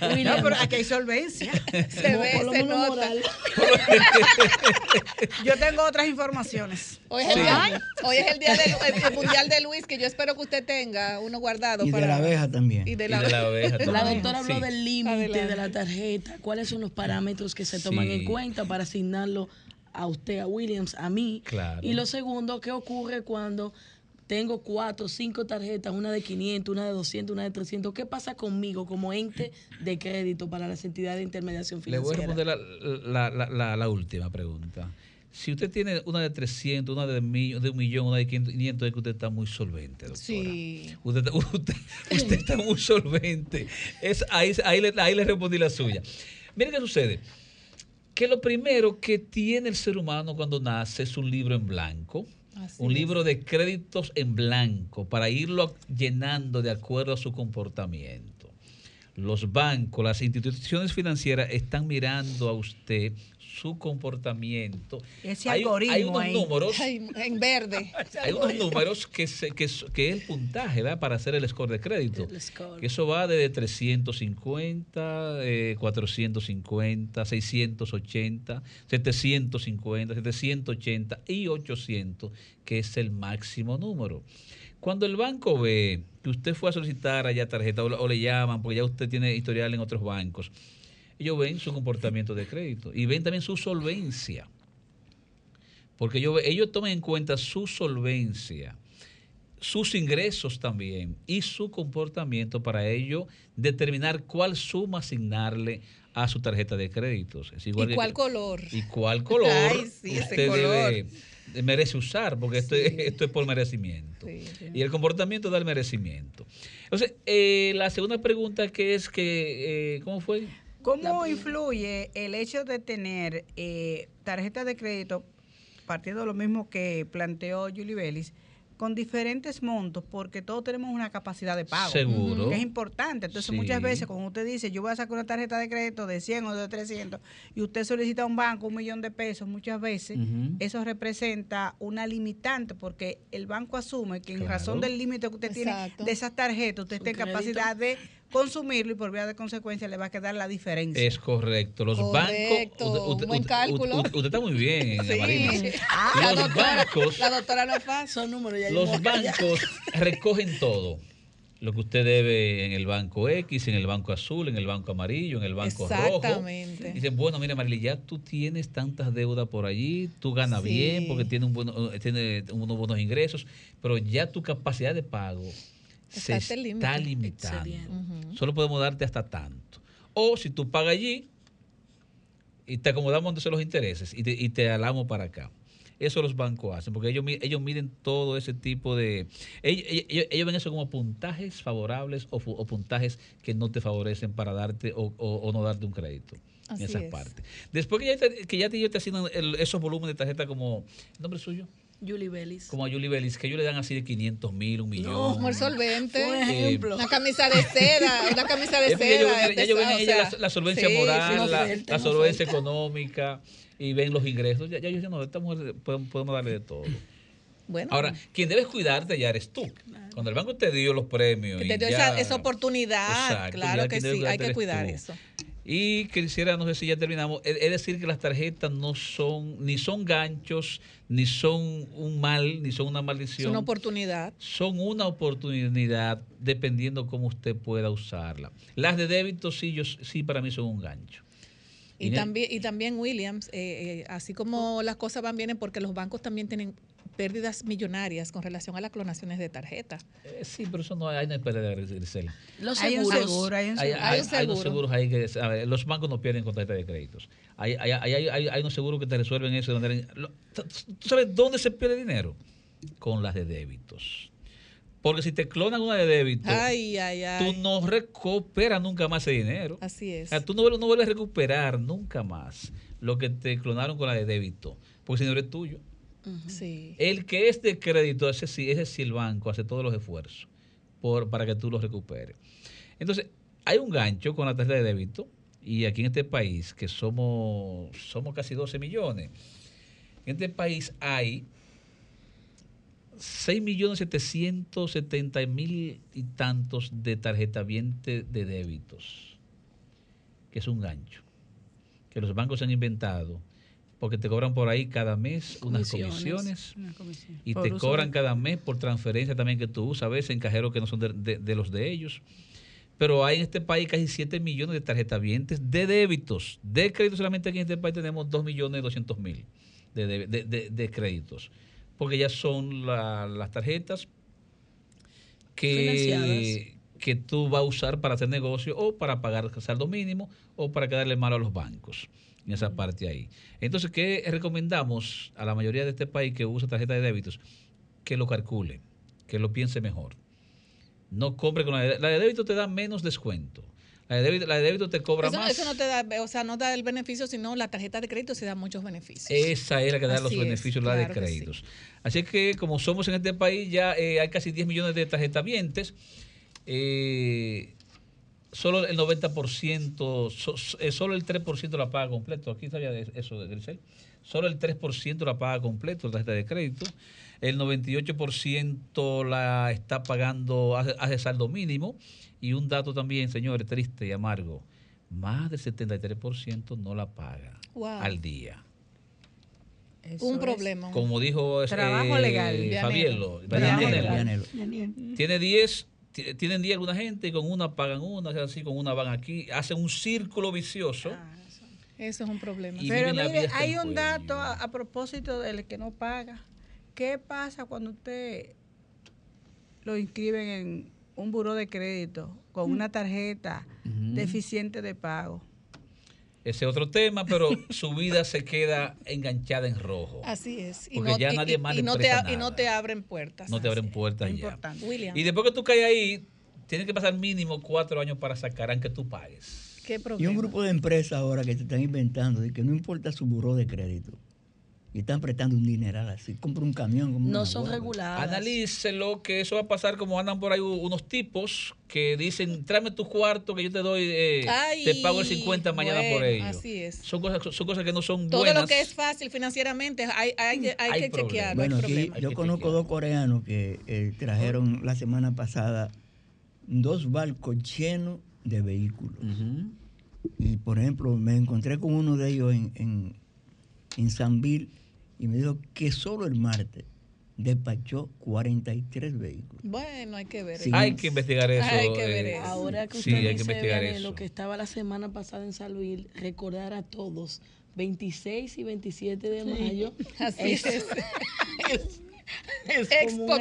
No, pero aquí hay solvencia. *laughs* Se ve, por lo se menos nota. moral. *laughs* Yo tengo otras informaciones. Hoy es, el día, hoy es el día del el- el mundial de Luis, que yo espero que usted tenga uno guardado. Y de para, la abeja también. Y de Y la, de la abeja La también. doctora habló Sí. del límite de la tarjeta, cuáles son los parámetros que se toman Sí. en cuenta para asignarlo a usted, a Williams, a mí. Claro. Y lo segundo, ¿qué ocurre cuando tengo cuatro, cinco tarjetas, una de 500, una de 200, una de 300? ¿Qué pasa conmigo como ente de crédito para las entidades de intermediación Le voy a financiera? responder la, la- la- la- la última pregunta. Si usted tiene una de 300, una de, mi- de un millón, una de 500, es que usted está muy solvente, doctora. Sí. Usted, *laughs* usted- *laughs* usted está muy solvente. Es, ahí, ahí, le, ahí le respondí la suya. Miren qué sucede. Que lo primero que tiene el ser humano cuando nace es un libro en blanco. Así un es. libro de créditos en blanco para irlo llenando de acuerdo a su comportamiento. Los bancos, las instituciones financieras están mirando a usted su comportamiento. Ese Hay- algoritmo hay unos ahí. números Ay, en verde. *laughs* hay unos números que, se- que, es- que es el puntaje ¿verdad? para hacer el score de crédito. El score. Que eso va desde 350, eh, 450, 680, 750, 780 y 800, que es el máximo número. Cuando el banco ve que usted fue a solicitar allá tarjeta o, o le llaman porque ya usted tiene historial en otros bancos, ellos ven su comportamiento de crédito y ven también su solvencia. Porque ellos, ellos toman en cuenta su solvencia, sus ingresos también y su comportamiento para ello determinar cuál suma asignarle a su tarjeta de créditos. Es igual ¿Y que- cuál color? y cuál color *laughs* Ay, sí, ese usted color. debe- merece usar, porque esto, es- esto es por merecimiento. Y el comportamiento da el merecimiento. Entonces, eh, la segunda pregunta que es que, eh, ¿cómo fue? ¿Cómo influye el hecho de tener eh, tarjetas de crédito, partiendo de lo mismo que planteó Julie Bellis, con diferentes montos, porque todos tenemos una capacidad de pago. Seguro. Que es importante. Entonces, Sí. muchas veces, cuando usted dice, yo voy a sacar una tarjeta de crédito de 100 o de 300, y usted solicita a un banco un millón de pesos, muchas veces eso representa una limitante, porque el banco asume que en Claro. razón del límite que usted tiene de esas tarjetas, usted está en capacidad de consumirlo y por vía de consecuencia le va a quedar la diferencia. Es correcto. Los Correcto, bancos. un buen cálculo. Usted, usted está muy bien, *laughs* Sí. Marina. Ah, la, Los doctora, bancos, la doctora no. Son números ya. los bancos *laughs* recogen todo. Lo que usted debe en el banco X, en el banco azul, en el banco amarillo, en el banco rojo. Exactamente. Dicen, bueno, mira, Marily, ya tú tienes tantas deudas por allí, tú ganas Sí. bien porque tienes, un bueno, eh, tienes unos buenos ingresos, pero ya tu capacidad de pago se Está está limitando. Solo podemos darte hasta tanto. O si tú pagas allí y te acomodamos entonces los intereses y te, y te alamos para acá. Eso los bancos hacen, porque ellos, ellos miden todo ese tipo de... Ellos, ellos- ellos ven eso como puntajes favorables o, puntajes que no te favorecen para darte o, o- o no darte un crédito. Así en esas es. partes. Después que ya te, que ya te, ellos te asignan el- esos volúmenes de tarjeta como... ¿el ¿Nombre suyo? Julie Bellis. Como a Julie Bellis, que ellos le dan así de 500 mil, un millón. Como el solvente. Por Eh, ejemplo. Una camisa de seda, una camisa de ven en o ella sea, la, la solvencia sí, moral, sí, la, no solvencia económica y ven los ingresos. Ya, ya yo no, esta mujer podemos, podemos darle de todo. Bueno, Ahora, quien debes cuidarte ya eres tú. Cuando el banco te dio los premios. que y te dio ya- esa, esa oportunidad. Exacto, claro que sí, hay que cuidar tú. eso. Y quisiera, no sé si ya terminamos, es es decir que las tarjetas no son, ni son ganchos, ni son un mal, ni son una Es maldición una oportunidad. son una oportunidad dependiendo cómo usted pueda usarla. Las de débito sí, yo, sí para mí son un gancho. Y también, y también Williams, eh, eh, así como las cosas van bien, porque los bancos también tienen pérdidas millonarias con relación a las clonaciones de tarjeta. Eh, sí, pero eso no hay, no hay pérdida, Grisel. Los Hay un seguros. seguro, hay un seguro. hay- un hay unos seguro. seguros ahí que a ver, los bancos no pierden con tarjeta de créditos. Hay, hay, hay, hay, hay- hay unos seguros que te resuelven eso. de manera- lo- ¿Tú sabes dónde se pierde dinero? Con las de débitos. Porque si te clonan una de débito, Ay, ay, ay. tú no recuperas nunca más ese dinero. Así es. O sea, tú no, vuelves- no vuelves a recuperar nunca más lo que te clonaron con la de débito, porque ese dinero es tuyo. Sí. El que es de crédito, ese sí, ese sí el banco hace todos los esfuerzos por, para que tú lo recuperes. Entonces, hay un gancho con la tarjeta de débito y aquí en este país, que somos, somos casi 12 millones, en este país hay 6.770.000 y tantos de tarjeta de débitos, que es un gancho, que los bancos han inventado, porque te cobran por ahí cada mes unas comisiones, Una comisión. y Por te cobran de- cada mes por transferencia también que tú usas, a veces en cajeros que no son de, de- de los de ellos. Pero hay en este país casi 7 millones de tarjetavientes de débitos. De créditos solamente aquí en este país tenemos 2 millones 200 mil de, créditos. Porque ya son la- las tarjetas que, que tú vas a usar para hacer negocio o para pagar saldo mínimo o para quedarle mal a los bancos en esa parte ahí. Entonces, ¿qué recomendamos a la mayoría de este país que usa tarjeta de débitos? Que lo calcule, que lo piense mejor. No compre con la de, la de débito te da menos descuento. La de débito, la de débito te cobra Eso, más. eso no te da, o sea, no da el beneficio, sino la tarjeta de crédito sí da muchos beneficios. Esa es la que da los Así es, beneficios, la de sí. créditos. Así que como somos en este país, ya eh, hay casi 10 millones de tarjetavientes. Eh, solo el 90%, so- so- eh, solo el 3% la paga completo. Aquí sabía de eso de Grisel. Solo el 3% la paga completo, la tarjeta de crédito. El 98% la está pagando, hace, hace saldo mínimo. Y un dato también, señores, triste y amargo. Más del 73% no la paga Wow. al día. Un problema. Como dijo Trabajo eh, legal. Fabielo, Trabajo Vianello. legal. Tiene 10, ti- tienen 10 alguna gente y con una pagan una, así con una van aquí, hacen un círculo vicioso. Eso es un problema. Pero mire, hay el un dato a, a propósito del que no paga. ¿Qué pasa cuando usted lo inscriben en un buró de crédito con una tarjeta deficiente de pago? Ese es otro tema, pero *laughs* su vida se queda enganchada en rojo. Así es. Y Porque no, ya y- nadie y- más y le no te, presta a- y no nada. te abren puertas. No te abren puertas ya. importante. William. Y después que tú caes ahí, tienes que pasar mínimo cuatro años para sacar, aunque tú pagues. ¿Qué Y un grupo de empresas ahora que se están inventando de que no importa su buró de crédito. Y están prestando un dineral así. Compra un camión. como una guagua. reguladas. Analícelo, que eso va a pasar como andan por ahí unos tipos que dicen, tráeme tu cuarto que yo te doy, eh, Ay, te pago el 50 mañana por ello. así es. Son cosas, son cosas que no son Todo buenas. lo que es fácil financieramente hay, hay, hay, Hay que problema. chequearlo. Bueno, hay aquí yo conozco dos coreanos que eh, trajeron la semana pasada dos barcos llenos de vehículos. Y por ejemplo, me encontré con uno de ellos en, en, en Sanville y me dijo que solo el martes despachó 43 vehículos. Bueno, hay que ver. Sí. eso. Hay que investigar eso. Hay que ver eh, eso. Ahora que sí, usted que dice, eso. lo que estaba la semana pasada en San Luis, recordar a todos, 26 y 27 de Sí, mayo. así es *laughs* *laughs* Expo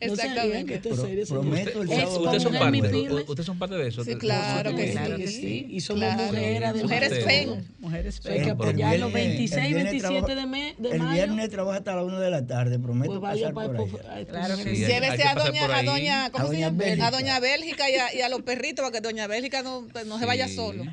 exactamente. prometo el ustedes son parte, ustedes son parte de eso. Sí, claro que sí. Y somos mujeres. Mujeres. Mujeres Eso hay que apoyarlo. viernes- 26 y el viernes 27 trabajo- de, me- de El mayo. viernes trabaja hasta la 1 de la tarde, prometo Pues vaya pasar para por ay, Claro pues, que sí. Llévese a doña, por a ahí. doña, ¿cómo se llama? Bélgica. A doña Bélgica y a, los perritos para que doña Bélgica no, pues, se vaya solo.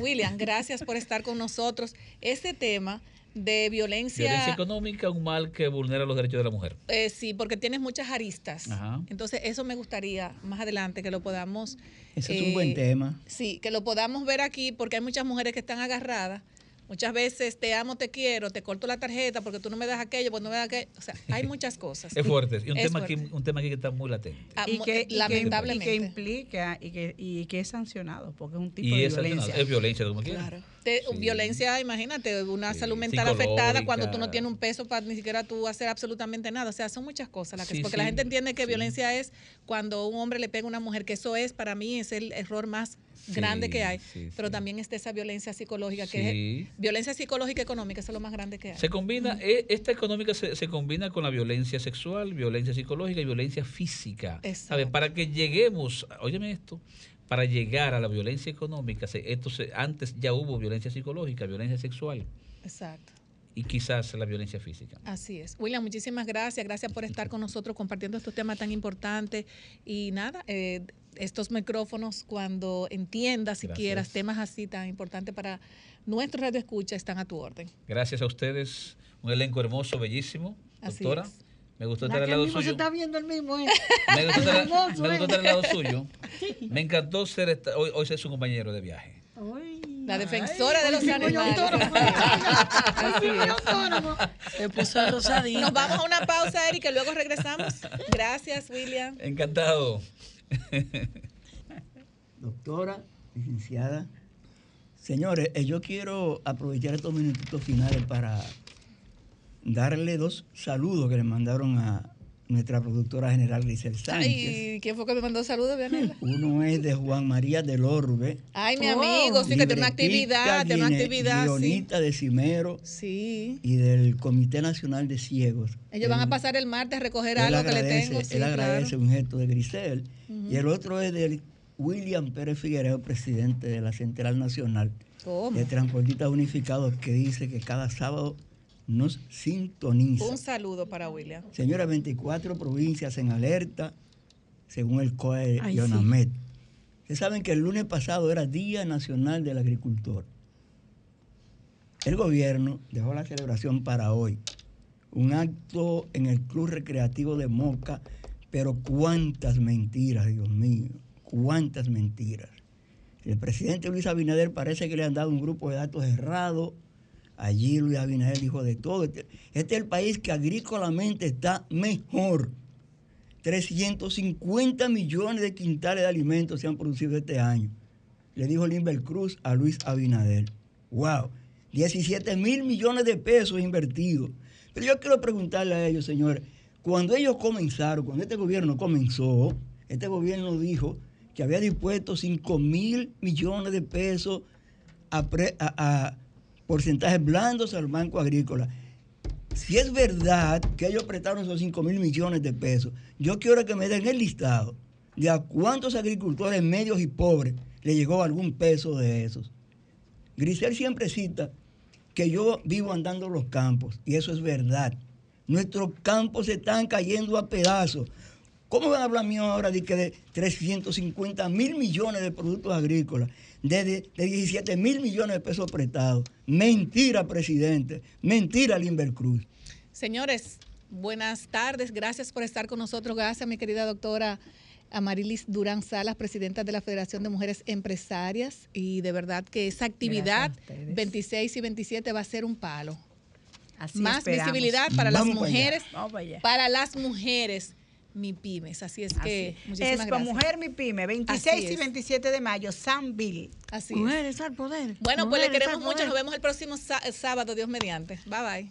William, gracias por estar con nosotros. Este tema de violencia, Violencia económica, un mal que vulnera los derechos de la mujer. eh, sí, porque tienes muchas aristas. Ajá. Entonces, eso me gustaría más adelante que lo podamos. Ese es eh, un buen tema. Sí, que lo podamos ver aquí, porque hay muchas mujeres que están agarradas. Muchas veces te amo, te quiero, te corto la tarjeta porque tú no me das aquello, porque no me das aquello. O sea, hay *laughs* muchas cosas. Es fuerte. Y un, Es tema aquí, fuerte. un tema aquí que está muy latente. Ah, y que, y que- lamentablemente. y que implica y que, y que es sancionado, porque es un tipo Y de es, sancionado. violencia. es violencia, como. Claro. Sí. Violencia, imagínate, una Sí. salud mental Psicológica. afectada cuando tú no tienes un peso para ni siquiera tú hacer absolutamente nada. O sea, son muchas cosas. Las que, porque la gente entiende que violencia es cuando un hombre le pega a una mujer, que eso es, para mí, es el error más grande que hay. pero también está esa violencia psicológica, que es violencia psicológica y económica, eso es lo más grande que hay. Se combina, eh, esta económica se, se combina con la violencia sexual, violencia psicológica y violencia física. Exacto. ¿Sabe? Para que lleguemos, óyeme esto, para llegar a la violencia económica, se- esto se- antes ya hubo violencia psicológica, violencia sexual Exacto. y quizás la violencia física. Así es. William, muchísimas gracias. Gracias por estar con nosotros compartiendo estos temas tan importantes. Y nada, eh, estos micrófonos, cuando entiendas, si Gracias. quieras, temas así tan importantes para nuestro radio escucha, están a tu orden. Gracias a ustedes, un elenco hermoso, bellísimo, Así doctora. es. Me gustó La estar al lado mismo se suyo. está viendo el mismo, ¿eh? Me gustó estar, *laughs* Hermoso, me gustó estar al lado suyo. Me encantó ser esta- hoy, hoy ser su compañero de viaje. La defensora de los animales. autógrafo. *laughs* Se puso rosadita. Nos vamos a una pausa, Eric, y luego regresamos. Gracias, William. Encantado. Doctora, licenciada. Señores, eh, yo quiero aprovechar estos minutitos finales para darle dos saludos que le mandaron a nuestra productora general Grisel Sánchez. Ay, ¿quién fue que me mandó saludos, Vianela? *laughs* Uno es de Juan María del Orbe. Ay, mi amigo, sí, que tiene una actividad, tiene una actividad, sí. guionista de Cimero Sí. y del Comité Nacional de Ciegos. Ellos van a pasar el martes a recoger algo que le tengo. Sí, él agradece claro. un gesto de Grisel. Y el otro es del William Pérez Figueredo, presidente de la Central Nacional ¿Cómo? de Transportistas Unificados, que dice que cada sábado nos sintoniza. Un saludo para William. Señora, 24 provincias en alerta, según el COE Ay, y ONAMED. Ustedes saben que el lunes pasado era Día Nacional del Agricultor. El gobierno dejó la celebración para hoy. Un acto en el Club Recreativo de Moca, pero cuántas mentiras, Dios mío, cuántas mentiras. El presidente Luis Abinader parece que le han dado un grupo de datos errados. Allí Luis Abinader dijo de todo. Este, este es el país que agrícolamente está mejor. 350 millones de quintales de alimentos se han producido este año. Le dijo Limber Cruz a Luis Abinader. ¡Wow! 17 mil millones de pesos invertidos. Pero yo quiero preguntarle a ellos, señores, cuando ellos comenzaron, cuando este gobierno comenzó, este gobierno dijo que había dispuesto 5 mil millones de pesos a, porcentajes blandos al Banco Agrícola. Si es verdad que ellos prestaron esos 5 mil millones de pesos, yo quiero que me den el listado de a cuántos agricultores medios y pobres le llegó algún peso de esos. Grisel siempre cita que yo vivo andando los campos, y eso es verdad. Nuestros campos se están cayendo a pedazos. ¿Cómo van a hablar mío ahora de que de 350 mil millones de productos agrícolas, de, de, de 17 mil millones de pesos prestados? Mentira, presidente. Mentira, Limber Cruz. Señores, buenas tardes. Gracias por estar con nosotros. Gracias, mi querida doctora Amarilis Durán Salas, presidenta de la Federación de Mujeres Empresarias. Y de verdad que esa actividad Gracias a ustedes. 26 y 27 va a ser un palo. Así Más esperamos. visibilidad para las Vamos mujeres. Para las mujeres, mi pymes. Así es que muchísimas Expo. Mujer Mi Pyme, 26 Así y es. 27 de mayo, Sanville. Así Mujeres es. al poder. Bueno, pues le queremos mucho. poder. Nos vemos el próximo sá- sábado, Dios mediante. Bye bye.